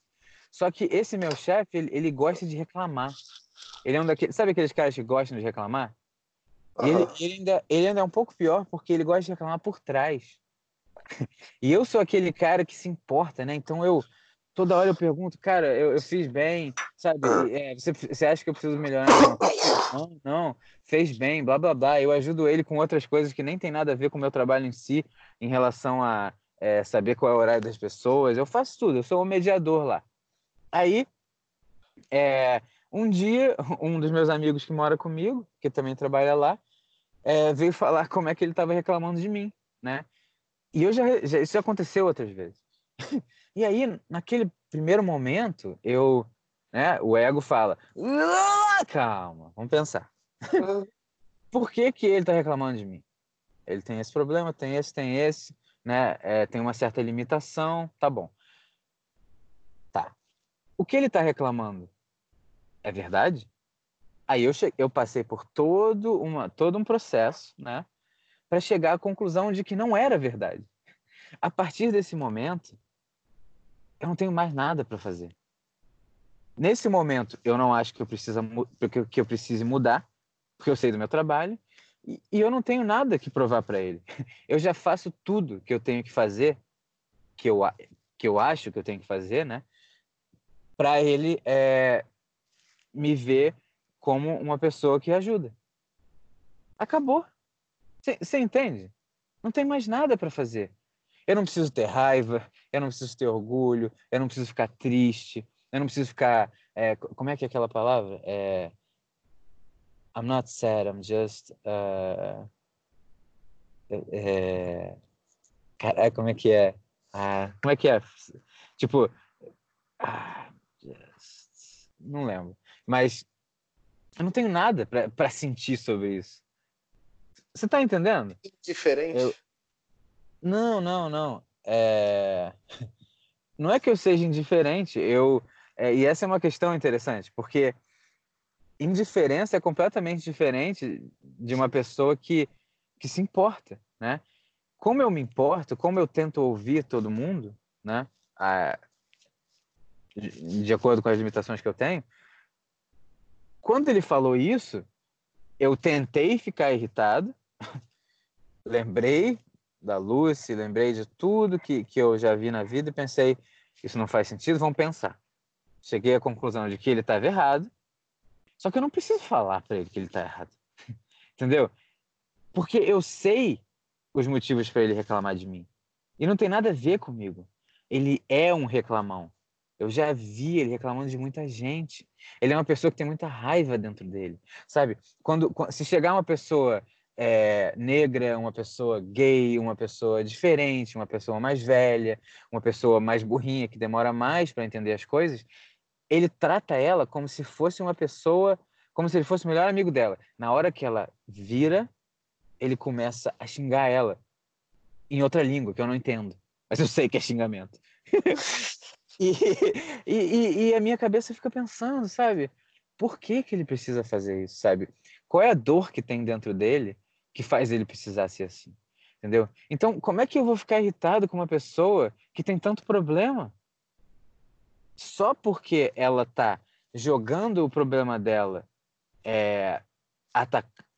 Só que esse meu chefe, ele, ele gosta de reclamar. Ele é um daqueles. Sabe aqueles caras que gostam de reclamar? Uhum. Ele, ele, ainda, ele ainda é um pouco pior porque ele gosta de reclamar por trás. e eu sou aquele cara que se importa, né? Então eu toda hora eu pergunto, cara, eu, eu fiz bem, sabe? É, você, você acha que eu preciso melhorar? Não, não, fez bem, blá blá blá. Eu ajudo ele com outras coisas que nem tem nada a ver com o meu trabalho em si, em relação a é, saber qual é o horário das pessoas. Eu faço tudo, eu sou o mediador lá. Aí, é, um dia, um dos meus amigos que mora comigo, que também trabalha lá, é, veio falar como é que ele estava reclamando de mim, né? E eu já, já, isso já aconteceu outras vezes. E aí, naquele primeiro momento, eu, né, o ego fala: calma, vamos pensar. Por que, que ele está reclamando de mim? Ele tem esse problema, tem esse, tem esse, né? É, tem uma certa limitação, tá bom. Tá. O que ele está reclamando é verdade? Aí eu, eu passei por todo, uma, todo um processo, né? Para chegar à conclusão de que não era verdade. A partir desse momento, eu não tenho mais nada para fazer. Nesse momento, eu não acho que eu, precisa, que eu precise mudar, porque eu sei do meu trabalho, e, e eu não tenho nada que provar para ele. Eu já faço tudo que eu tenho que fazer, que eu, que eu acho que eu tenho que fazer, né? Para ele é, me ver como uma pessoa que ajuda. Acabou. Você entende? Não tem mais nada para fazer. Eu não preciso ter raiva, eu não preciso ter orgulho, eu não preciso ficar triste, eu não preciso ficar. É, como é que é aquela palavra? É, I'm not sad, I'm just. Uh, é, como é que é? Ah, como é que é? Tipo. Ah, just, não lembro. Mas eu não tenho nada para sentir sobre isso. Você tá entendendo? Diferente. Eu, não, não, não. É... Não é que eu seja indiferente, eu... É, e essa é uma questão interessante, porque indiferença é completamente diferente de uma pessoa que, que se importa, né? Como eu me importo, como eu tento ouvir todo mundo, né? A... De acordo com as limitações que eu tenho, quando ele falou isso, eu tentei ficar irritado, lembrei da Lucy, lembrei de tudo que, que eu já vi na vida e pensei, isso não faz sentido, vamos pensar. Cheguei à conclusão de que ele estava errado, só que eu não preciso falar para ele que ele está errado. Entendeu? Porque eu sei os motivos para ele reclamar de mim. E não tem nada a ver comigo. Ele é um reclamão. Eu já vi ele reclamando de muita gente. Ele é uma pessoa que tem muita raiva dentro dele, sabe? Quando, se chegar uma pessoa é, negra, uma pessoa gay, uma pessoa diferente, uma pessoa mais velha, uma pessoa mais burrinha, que demora mais para entender as coisas, ele trata ela como se fosse uma pessoa, como se ele fosse o melhor amigo dela. Na hora que ela vira, ele começa a xingar ela em outra língua que eu não entendo, mas eu sei que é xingamento. e, e, e, a minha cabeça fica pensando, sabe? Por que, que ele precisa fazer isso, sabe? Qual é a dor que tem dentro dele que faz ele precisar ser assim. Entendeu? Então, como é que eu vou ficar irritado com uma pessoa que tem tanto problema? Só porque ela tá jogando o problema dela, é,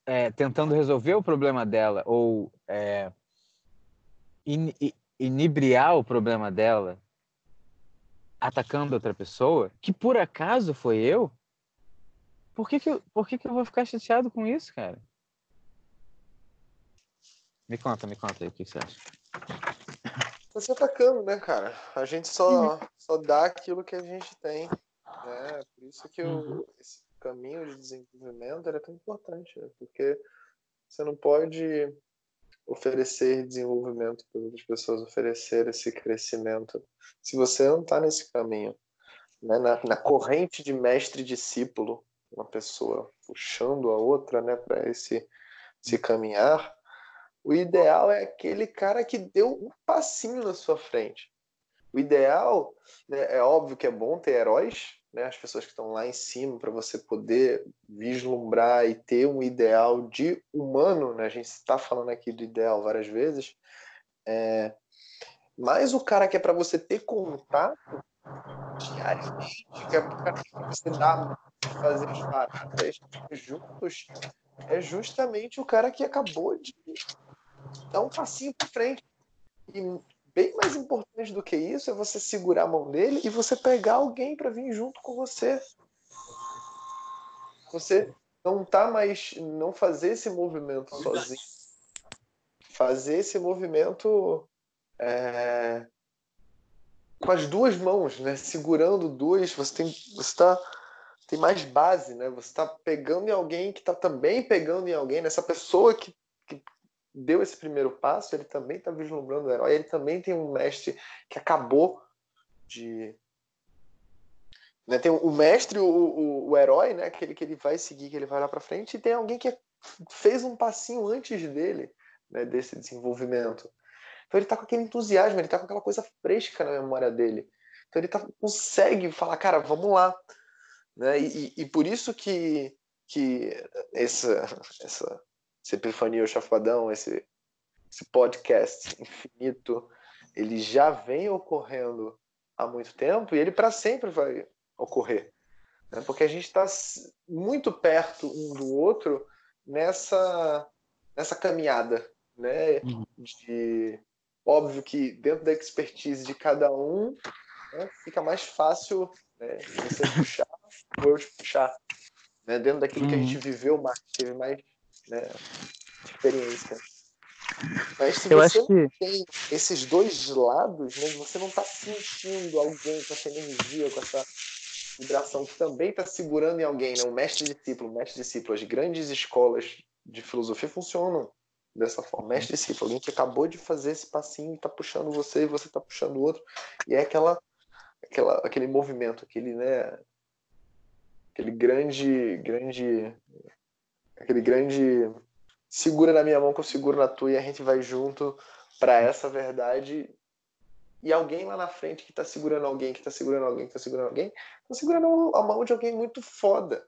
é, tentando resolver o problema dela ou é, in, inibriar o problema dela, atacando outra pessoa, que por acaso foi eu, por que, que, eu, por que, que eu vou ficar chateado com isso, cara? Me conta, me conta aí o que você acha. Você atacando, né, cara? A gente só, uhum. só dá aquilo que a gente tem. Né? Por isso que uhum. o, esse caminho de desenvolvimento é tão importante, né? porque você não pode oferecer desenvolvimento para outras pessoas, oferecer esse crescimento, se você não está nesse caminho. Né? Na, na corrente de mestre-discípulo, uma pessoa puxando a outra né, para esse, esse caminhar, o ideal é aquele cara que deu um passinho na sua frente. O ideal, né, é óbvio que é bom ter heróis, né, as pessoas que estão lá em cima, para você poder vislumbrar e ter um ideal de humano. Né, a gente está falando aqui do ideal várias vezes. É, mas o cara que é para você ter contato, diariamente, que é para você dar fazer as paradas juntos, é justamente o cara que acabou de dar um passinho para frente. E bem mais importante do que isso é você segurar a mão dele e você pegar alguém para vir junto com você. Você não tá mais não fazer esse movimento sozinho. Fazer esse movimento é, com as duas mãos, né? Segurando duas, você tem você tá tem mais base, né? Você está pegando em alguém que está também pegando em alguém, nessa pessoa que, que deu esse primeiro passo, ele também está vislumbrando o herói, ele também tem um mestre que acabou de. Né, tem o mestre, o, o, o, herói, né, aquele que ele vai seguir, que ele vai lá para frente, e tem alguém que fez um passinho antes dele, né, desse desenvolvimento. Então ele está com aquele entusiasmo, ele está com aquela coisa fresca na memória dele. Então ele tá, consegue falar, cara, vamos lá. Né? E, e, por isso que, que essa, essa, essa epifania, o chafadão, esse, esse podcast infinito, ele já vem ocorrendo há muito tempo e ele para sempre vai ocorrer. Né? Porque a gente está muito perto um do outro nessa, nessa caminhada. Né? Uhum. De, óbvio que dentro da expertise de cada um né, fica mais fácil né, você puxar ou eu te puxar. Né, dentro daquilo uhum. que a gente uhum. viveu mais, teve mais né, experiência. Mas se eu você acho que... tem esses dois lados, né, você não está sentindo alguém com essa energia, com essa vibração que também está segurando em alguém, né? O mestre discípulo, mestre discípulo, as grandes escolas de filosofia funcionam dessa forma. Mestre discípulo, alguém que acabou de fazer esse passinho e está puxando você e você está puxando o outro, e é aquela, aquela, aquele movimento, aquele, né, aquele grande, grande, aquele grande segura na minha mão que eu seguro na tua e a gente vai junto para essa verdade. E alguém lá na frente que tá segurando alguém, que tá segurando alguém, que tá segurando alguém, tá segurando a mão de alguém muito foda.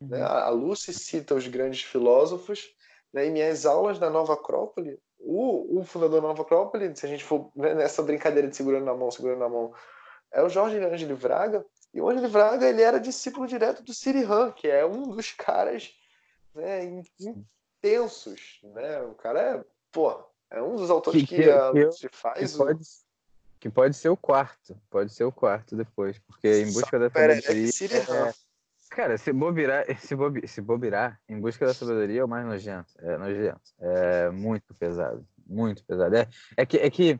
Né? Uhum. A Lucy cita os grandes filósofos, né? em minhas aulas da Nova Acrópole, o, o fundador da Nova Acrópole, se a gente for nessa brincadeira de segurando na mão, segurando na mão, é o Jorge Angeli Vraga, e o Angeli Vraga ele era discípulo direto do Sirihan, que é um dos caras né, intensos. Né? O cara é, pô, é um dos autores que, que, que a Lucy faz. Que pode, que pode ser o quarto, pode ser o quarto depois, porque em busca da sabedoria. É, cara, se bobirar, se, bobi, se bobirar, em busca da sabedoria é o mais nojento. É nojento. É muito pesado. Muito pesado. É, é, que, é que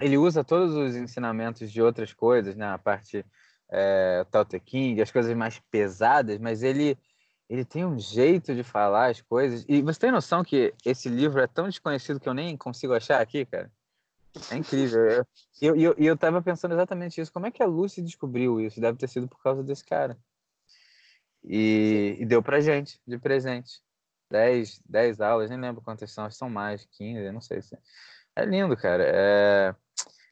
ele usa todos os ensinamentos de outras coisas, né? A parte é, Tao Te King, as coisas mais pesadas, mas ele ele tem um jeito de falar as coisas. E você tem noção que esse livro é tão desconhecido que eu nem consigo achar aqui, cara? É incrível. E eu, eu, eu, tava pensando exatamente isso. Como é que a Lucy descobriu isso? Deve ter sido por causa desse cara. E, e deu pra gente, de presente. 10, 10 aulas, nem lembro quantas são, são mais, 15, não sei se. É lindo, cara. É...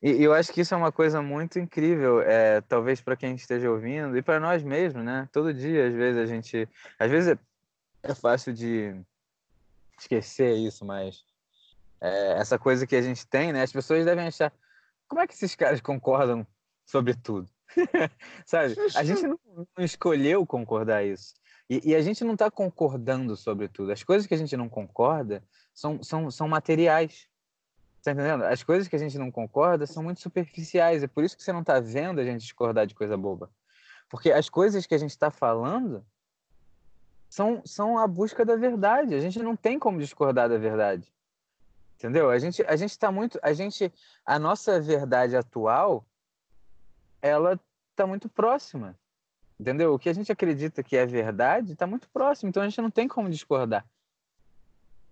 E eu acho que isso é uma coisa muito incrível, é, talvez para quem esteja ouvindo e para nós mesmos, né? Todo dia, às vezes, a gente. Às vezes é, é fácil de esquecer isso, mas é, essa coisa que a gente tem, né? As pessoas devem achar. Como é que esses caras concordam sobre tudo? Sabe? A gente não, não, escolheu concordar isso. E, e a gente não está concordando sobre tudo. As coisas que a gente não concorda são, são, são materiais. Tá entendendo? As coisas que a gente não concorda são muito superficiais. É por isso que você não está vendo a gente discordar de coisa boba. Porque as coisas que a gente está falando são, são a busca da verdade. A gente não tem como discordar da verdade. Entendeu? A gente a gente está muito a gente a nossa verdade atual ela está muito próxima. Entendeu? O que a gente acredita que é verdade está muito próximo, então a gente não tem como discordar.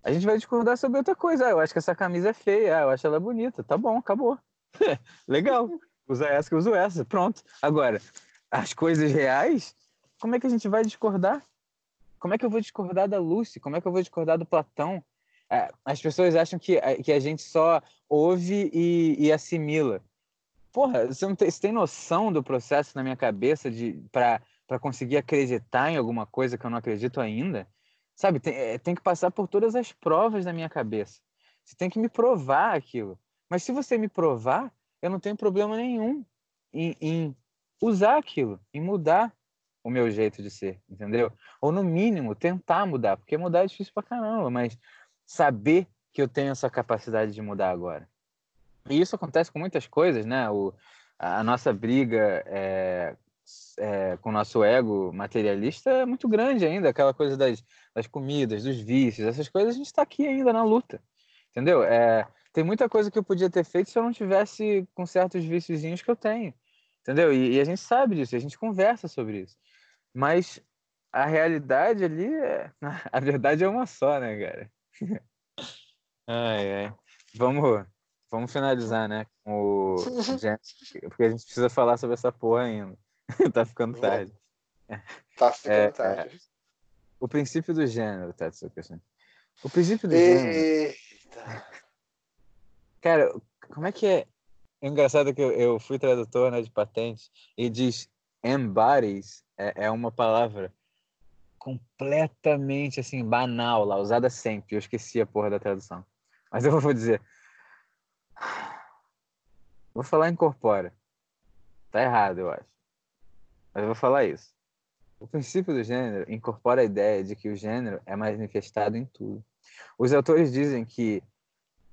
A gente vai discordar sobre outra coisa. Ah, eu acho que essa camisa é feia. Ah, eu acho ela bonita. Tá bom, acabou. Legal. Usa essa que eu uso essa. Pronto. Agora, as coisas reais, como é que a gente vai discordar? Como é que eu vou discordar da Lucy? Como é que eu vou discordar do Platão? É, as pessoas acham que, que a gente só ouve e, e assimila. Porra, você, não tem, você tem noção do processo na minha cabeça de para conseguir acreditar em alguma coisa que eu não acredito ainda? Sabe, tem, eh, tem que passar por todas as provas na minha cabeça. Você tem que me provar aquilo. Mas se você me provar, eu não tenho problema nenhum em, em usar aquilo e mudar o meu jeito de ser, entendeu? Ou no mínimo tentar mudar, porque mudar é difícil pra caramba, mas saber que eu tenho essa capacidade de mudar agora. E isso acontece com muitas coisas, né? O, a nossa briga é, é, com o nosso ego materialista é muito grande ainda, aquela coisa das, das comidas, dos vícios, essas coisas, a gente está aqui ainda na luta, entendeu? É, tem muita coisa que eu podia ter feito se eu não tivesse com certos viciozinhos que eu tenho, entendeu? E, e a gente sabe disso, a gente conversa sobre isso. Mas a realidade ali, é... a verdade é uma só, né, cara? ai, ai. Vamos, vamos finalizar, né, com o porque a gente precisa falar sobre essa porra ainda. tá ficando tarde. Tá ficando é, tarde. É, o princípio do gênero, Tatsuka. Assim. O princípio do Eita. gênero. Cara, como é que é? é engraçado que eu, eu fui tradutor né, de patente e diz embodies é, é uma palavra completamente assim banal lá, usada sempre. Eu esqueci a porra da tradução. Mas eu vou dizer. Vou falar incorpora. Tá errado, eu acho. Mas eu vou falar isso. O princípio do gênero incorpora a ideia de que o gênero é manifestado em tudo. Os autores dizem que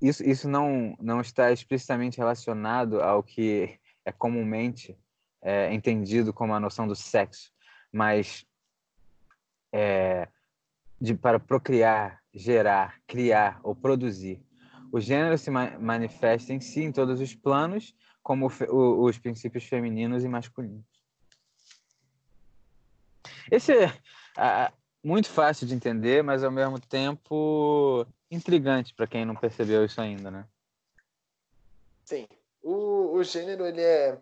isso, isso não, não está explicitamente relacionado ao que é comumente é, entendido como a noção do sexo, mas é, de, para procriar, gerar, criar ou produzir. O gênero se ma manifesta em si em todos os planos, como o, os princípios femininos e masculinos. Esse é ah, muito fácil de entender, mas ao mesmo tempo intrigante para quem não percebeu isso ainda, né? Sim. O, o gênero ele é,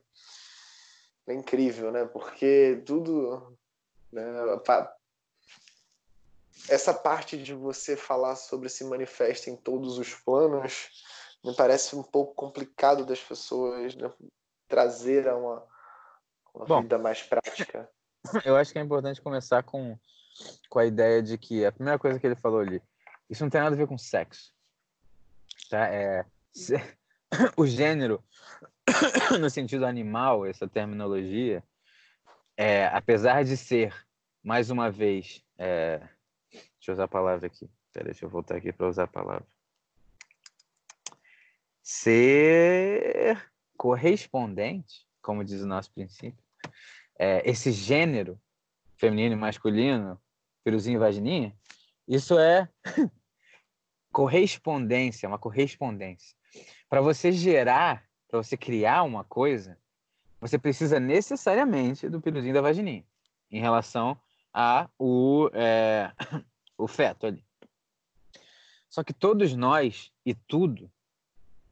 é incrível, né? Porque tudo, né? Essa parte de você falar sobre se manifesta em todos os planos me parece um pouco complicado das pessoas né? trazer a uma, uma Bom, vida mais prática. Eu acho que é importante começar com, com a ideia de que a primeira coisa que ele falou ali, isso não tem nada a ver com sexo. Tá? É, se, o gênero, no sentido animal, essa terminologia, é, apesar de ser, mais uma vez, é, deixa eu usar a palavra aqui. Pera, deixa eu voltar aqui para usar a palavra. Ser correspondente, como diz o nosso princípio, é, esse gênero feminino e masculino, piruzinho e vagininha, isso é correspondência, uma correspondência. Para você gerar, para você criar uma coisa, você precisa necessariamente do piruzinho da vagininha, em relação a o, é, o feto ali. Só que todos nós e tudo,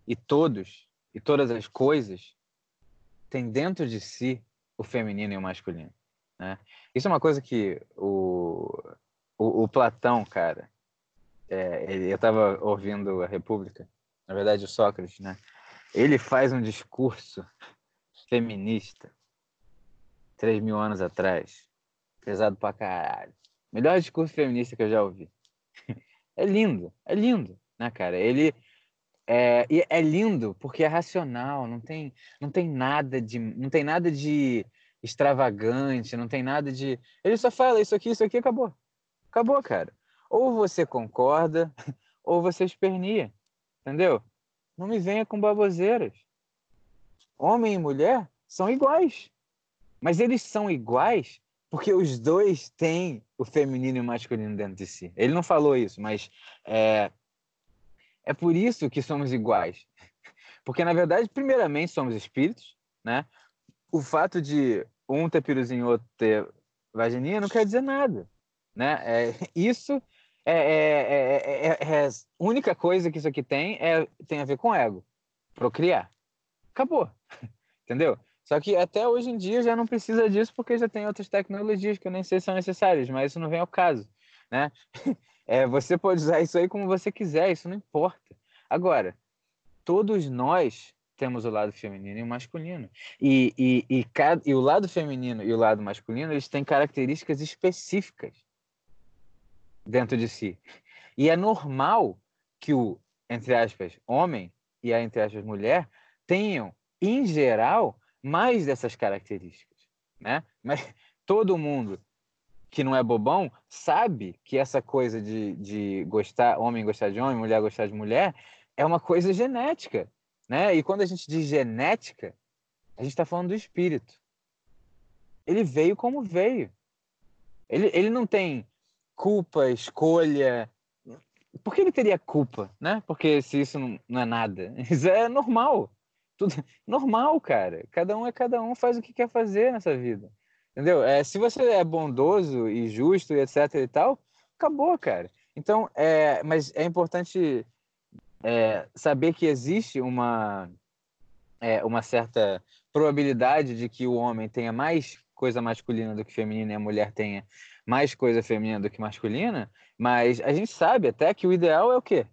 e todos, e todas as coisas, têm dentro de si o feminino e o masculino. Né? Isso é uma coisa que o, o, o Platão, cara, é, ele, eu estava ouvindo a República, na verdade o Sócrates, né? Ele faz um discurso feminista três mil anos atrás, pesado pra caralho. Melhor discurso feminista que eu já ouvi. É lindo, é lindo, né, cara? Ele é, e é lindo porque é racional, não tem, não tem nada de, não tem nada de extravagante, não tem nada de. Ele só fala isso aqui, isso aqui, acabou. Acabou, cara. Ou você concorda, ou você espernia, entendeu? Não me venha com baboseiras. Homem e mulher são iguais, mas eles são iguais porque os dois têm o feminino e o masculino dentro de si. Ele não falou isso, mas é, é por isso que somos iguais. Porque, na verdade, primeiramente, somos espíritos, né? O fato de um ter piruzinho e outro ter vagininha não quer dizer nada, né? É, isso é, é, é, a única coisa que isso aqui tem é tem a ver com ego, procriar. Acabou, entendeu? Só que até hoje em dia já não precisa disso porque já tem outras tecnologias que eu nem sei se são necessárias, mas isso não vem ao caso, né? É, você pode usar isso aí como você quiser, isso não importa. Agora, todos nós temos o lado feminino e o masculino. E, e, e, cada, e o lado feminino e o lado masculino, eles têm características específicas dentro de si. E é normal que o, entre aspas, homem e a, entre aspas, mulher tenham, em geral, mais dessas características. né? Mas todo mundo que não é bobão sabe que essa coisa de, de gostar, homem gostar de homem, mulher gostar de mulher, é uma coisa genética, né? E quando a gente diz genética, a gente está falando do espírito. Ele veio como veio. Ele, ele não tem culpa, escolha. Por que ele teria culpa, né? Porque se isso não, não é nada, isso é normal. Tudo normal, cara. Cada um é cada um, faz o que quer fazer nessa vida. Entendeu? É, se você é bondoso e justo e etc e tal, acabou, cara. Então, é, mas é importante é, saber que existe uma, é, uma certa probabilidade de que o homem tenha mais coisa masculina do que feminina e a mulher tenha mais coisa feminina do que masculina, mas a gente sabe até que o ideal é o quê?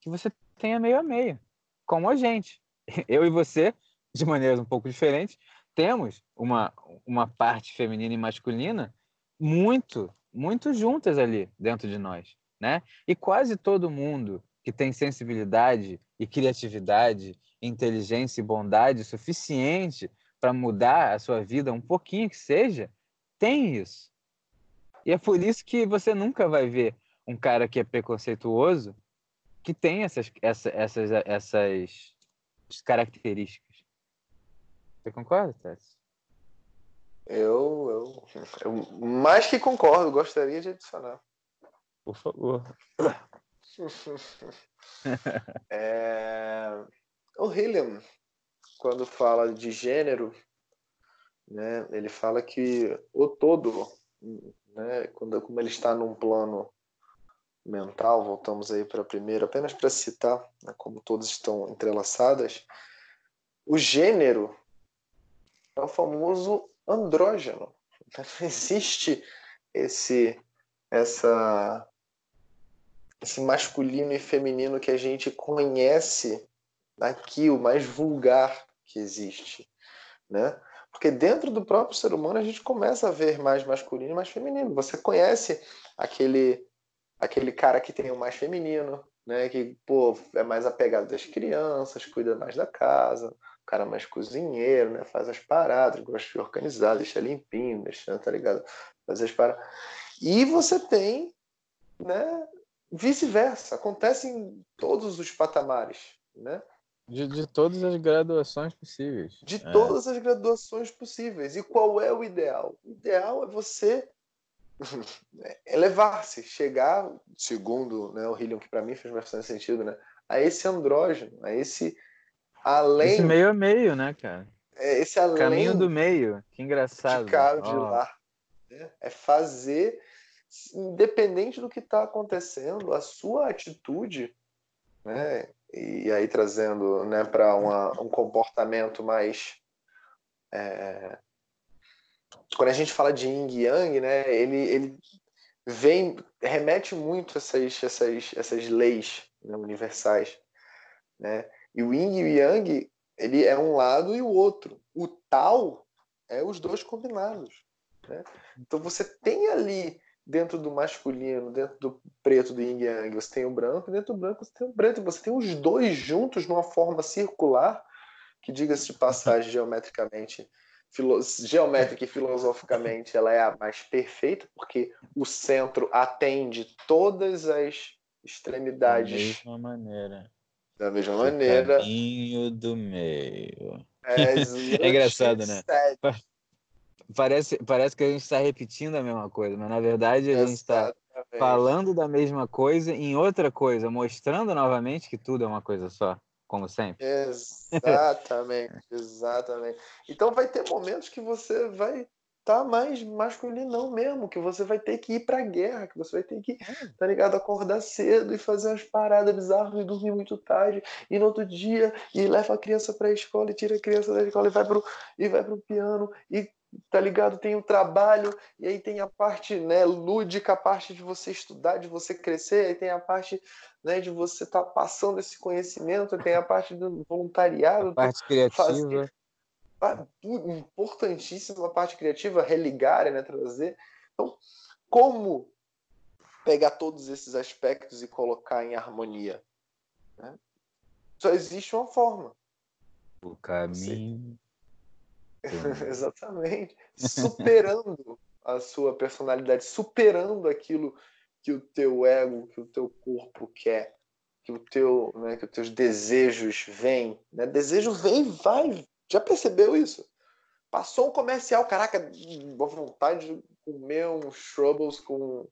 Que você tenha meio a meio, como a gente. Eu e você, de maneiras um pouco diferentes, temos uma, uma parte feminina e masculina muito, muito juntas ali dentro de nós, né? E quase todo mundo que tem sensibilidade e criatividade, inteligência e bondade suficiente para mudar a sua vida um pouquinho que seja, tem isso. E é por isso que você nunca vai ver um cara que é preconceituoso que tem essas, essa, essas, essas características. Você concorda, Tess? Eu, eu, eu mais que concordo, gostaria de adicionar. Por favor. é... O Hilliam, quando fala de gênero, né, ele fala que o todo, né, quando, como ele está num plano mental, voltamos aí para a primeira, apenas para citar, né, como todos estão entrelaçadas, o gênero é o famoso andrógeno. existe esse, essa, esse masculino e feminino que a gente conhece aqui, o mais vulgar que existe, né? Porque dentro do próprio ser humano a gente começa a ver mais masculino e mais feminino. Você conhece aquele aquele cara que tem o mais feminino, né? Que pô, é mais apegado das crianças, cuida mais da casa, cara mais cozinheiro, né? Faz as paradas, gosta de organizar, deixa limpinho, deixa, tá ligado? Fazer as paradas. E você tem, né? Vice-versa, acontece em todos os patamares, né? De, de todas as graduações possíveis. De é. todas as graduações possíveis. E qual é o ideal? O ideal é você elevar-se, chegar, segundo né, o Hillion, que para mim fez bastante sentido, né, a esse andrógeno, a esse além. Esse meio a meio, né, cara? É, esse além. Caminho do meio, que engraçado. De cá, de oh. lá. Né? É fazer, independente do que está acontecendo, a sua atitude, né? E aí trazendo né, para um comportamento mais. É... Quando a gente fala de yin e yang, né, ele, ele vem remete muito essas, essas, essas leis né, universais. Né? E o yin e o yang, ele é um lado e o outro. O tal é os dois combinados. Né? Então você tem ali dentro do masculino, dentro do preto do yin e yang, você tem o branco, e dentro do branco você tem o preto. Você tem os dois juntos numa forma circular, que diga-se de passagem geometricamente, filo geométrica e filosoficamente, ela é a mais perfeita, porque o centro atende todas as extremidades. Da mesma maneira. Da mesma maneira. Caminho do meio. É, é engraçado, né? Parece, parece que a gente está repetindo a mesma coisa, mas na verdade a gente está falando da mesma coisa em outra coisa, mostrando novamente que tudo é uma coisa só, como sempre. Exatamente, exatamente. Então vai ter momentos que você vai tá mais masculinão mesmo, que você vai ter que ir pra guerra, que você vai ter que, é. tá ligado, acordar cedo e fazer umas paradas bizarras e dormir muito tarde, e no outro dia, e leva a criança pra escola, e tira a criança da escola e vai pro, e vai pro piano, e tá ligado, tem o trabalho, e aí tem a parte, né, lúdica, a parte de você estudar, de você crescer, aí tem a parte, né, de você estar tá passando esse conhecimento, tem a parte do voluntariado, a parte criativa. Fazer, importantíssima a parte criativa, religar, né, trazer. Então, como pegar todos esses aspectos e colocar em harmonia? Né? Só existe uma forma. O caminho. Exatamente. Superando a sua personalidade, superando aquilo que o teu ego, que o teu corpo quer, que o teu, né, que os teus desejos vêm, né? Desejo vem e vai. Já percebeu isso? Passou um comercial, caraca, boa vontade de comer uns Shrubbles com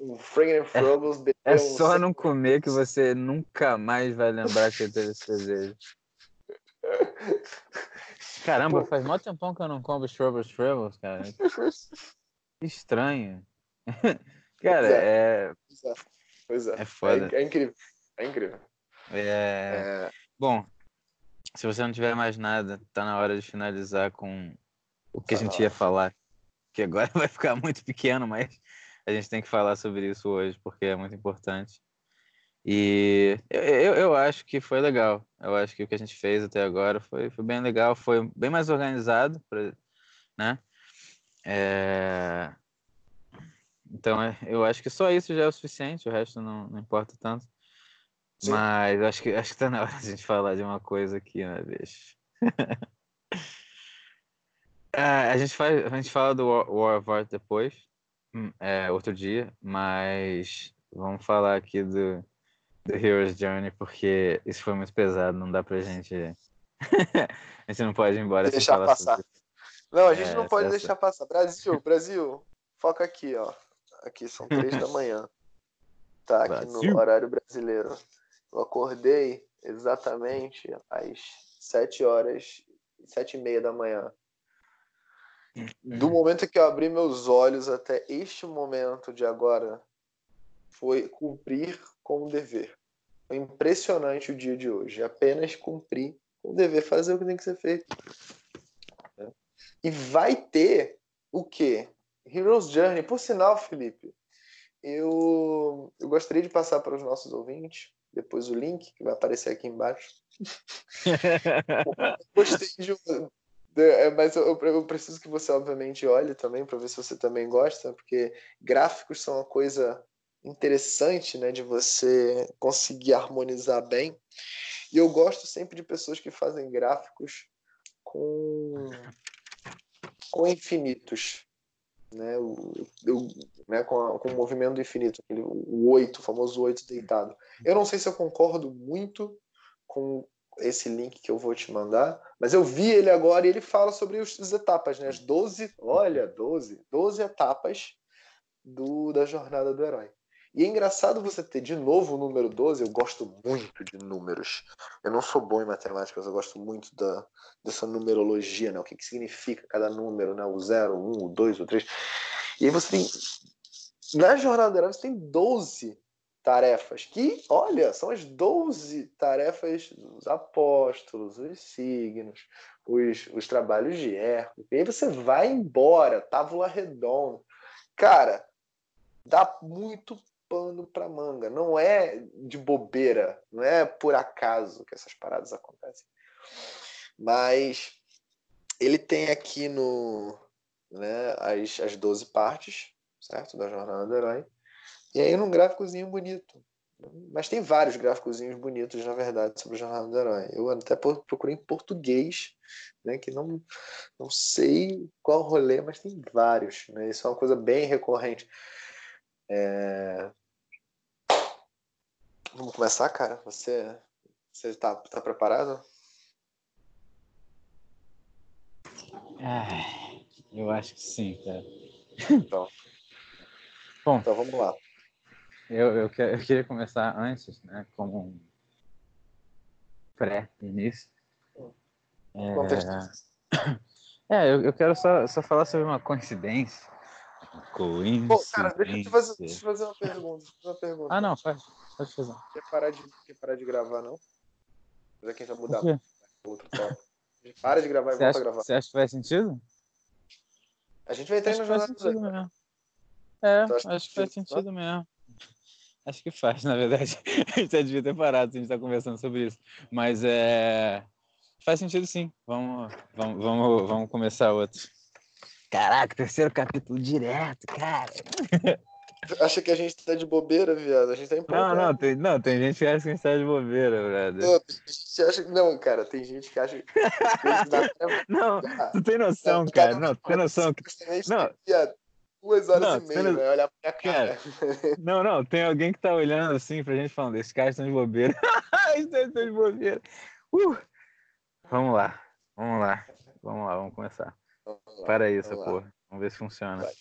um Fragrant Frubbles. É, é só um... não comer que você nunca mais vai lembrar que teve esse desejo. Caramba, Pô. faz mó tempão que eu não como Shrubbles Frubbles, cara. Estranho. cara, é. é... Pois é. É foda. É, é incrível. É incrível. É... é... Bom, se você não tiver mais nada, tá na hora de finalizar com o que a gente ia falar. Que agora vai ficar muito pequeno, mas a gente tem que falar sobre isso hoje, porque é muito importante. E eu, eu acho que foi legal. Eu acho que o que a gente fez até agora foi, foi bem legal, foi bem mais organizado, né? É... Então, é, eu acho que só isso já é o suficiente, o resto não, não importa tanto. Sim. Mas acho que acho que tá na hora de a gente falar de uma coisa aqui, né, bicho? é, a gente faz, a gente fala do War, War of Art depois, hum, é, outro dia, mas vamos falar aqui do, do Hero's Journey porque isso foi muito pesado, não dá pra gente a gente não pode ir embora deixar passar. Sobre... Não, a gente é, não pode essa... deixar passar. Brasil, Brasil, foca aqui, ó. Aqui são três da manhã. Tá aqui Brasil. no horário brasileiro. Eu acordei exatamente às sete horas, sete e meia da manhã. Do uhum. momento que eu abri meus olhos até este momento de agora, foi cumprir com o dever. Foi impressionante o dia de hoje. Apenas cumprir com o dever, fazer o que tem que ser feito. E vai ter o quê? Hero's Journey. Por sinal, Felipe, eu, eu gostaria de passar para os nossos ouvintes depois o link que vai aparecer aqui embaixo. Gostei de um, é, mas eu, eu, preciso que você, obviamente, olhe também para ver se você também gosta, porque gráficos são uma coisa interessante né, de você conseguir harmonizar bem. E eu gosto sempre de pessoas que fazem gráficos com, com infinitos né, o, eu, né, com, a, com o movimento do infinito, aquele, o oito, o famoso oito deitado. Eu não sei se eu concordo muito com esse link que eu vou te mandar, mas eu vi ele agora e ele fala sobre os, as etapas, né, as 12, olha, 12, 12 etapas do, da jornada do herói. E é engraçado você ter de novo o número 12. Eu gosto muito de números. Eu não sou bom em matemática, mas eu gosto muito da, dessa numerologia, né? O que, que significa cada número, né? O 0, o 1, o 2, o 3. E aí você tem. Na jornada herói, você tem 12 tarefas, que, olha, são as 12 tarefas dos apóstolos, os signos, os, os trabalhos de Hércules. E aí você vai embora, tábula redonda. Cara, dá muito pano para manga. Não é de bobeira, não é por acaso que essas paradas acontecem. Mas ele tem aqui no né, as, as 12 partes, certo? Da jornada do herói. E aí num gráficozinho bonito. Mas tem vários gráficozinhos bonitos, na verdade, sobre a jornada do herói. Eu até procurei em português, né, que não, não sei qual rolê, mas tem vários. Né? Isso é uma coisa bem recorrente. É... Vamos começar, cara? Você, você tá, tá preparado? Ah, eu acho que sim, cara. Então, Bom, então vamos lá. Eu, eu, que, eu queria começar antes, né, como um pré-início. É, é eu, eu quero só, só falar sobre uma coincidência Coincidência. Pô, cara, deixa eu, te fazer, deixa eu fazer uma pergunta, uma pergunta. Ah, não, faz. Pode fazer. Quer parar de, quer parar de gravar, não? Mas aqui já mudar outro tópico. Para de gravar e volta acha, a gravar. Você acha que faz sentido? A gente vai entrar no jornal do mesmo. É, acho que faz sentido mesmo. Acho que faz, na verdade. a gente já devia ter parado se a gente está conversando sobre isso. Mas é. Faz sentido sim. Vamos, vamos, vamos, vamos começar outro. Caraca, terceiro capítulo direto, cara. acha que a gente tá de bobeira, viado? A gente tá empolgado. Não, não, tem, não, tem gente que acha que a gente tá de bobeira, brother. Não, tem gente que acha... não cara, tem gente que acha que. não, tu tem noção, cara. Não, tu tem noção. Que... Não. Duas horas não, e meia, vai olhar pra minha cara. Não, não, tem alguém que tá olhando assim pra gente falando, esses caras estão de bobeira. Esses caras estão de bobeira. Uh! Vamos lá, vamos lá. Vamos lá, vamos começar. Vamos lá, Para isso, porra. Vamos ver se funciona. Vai.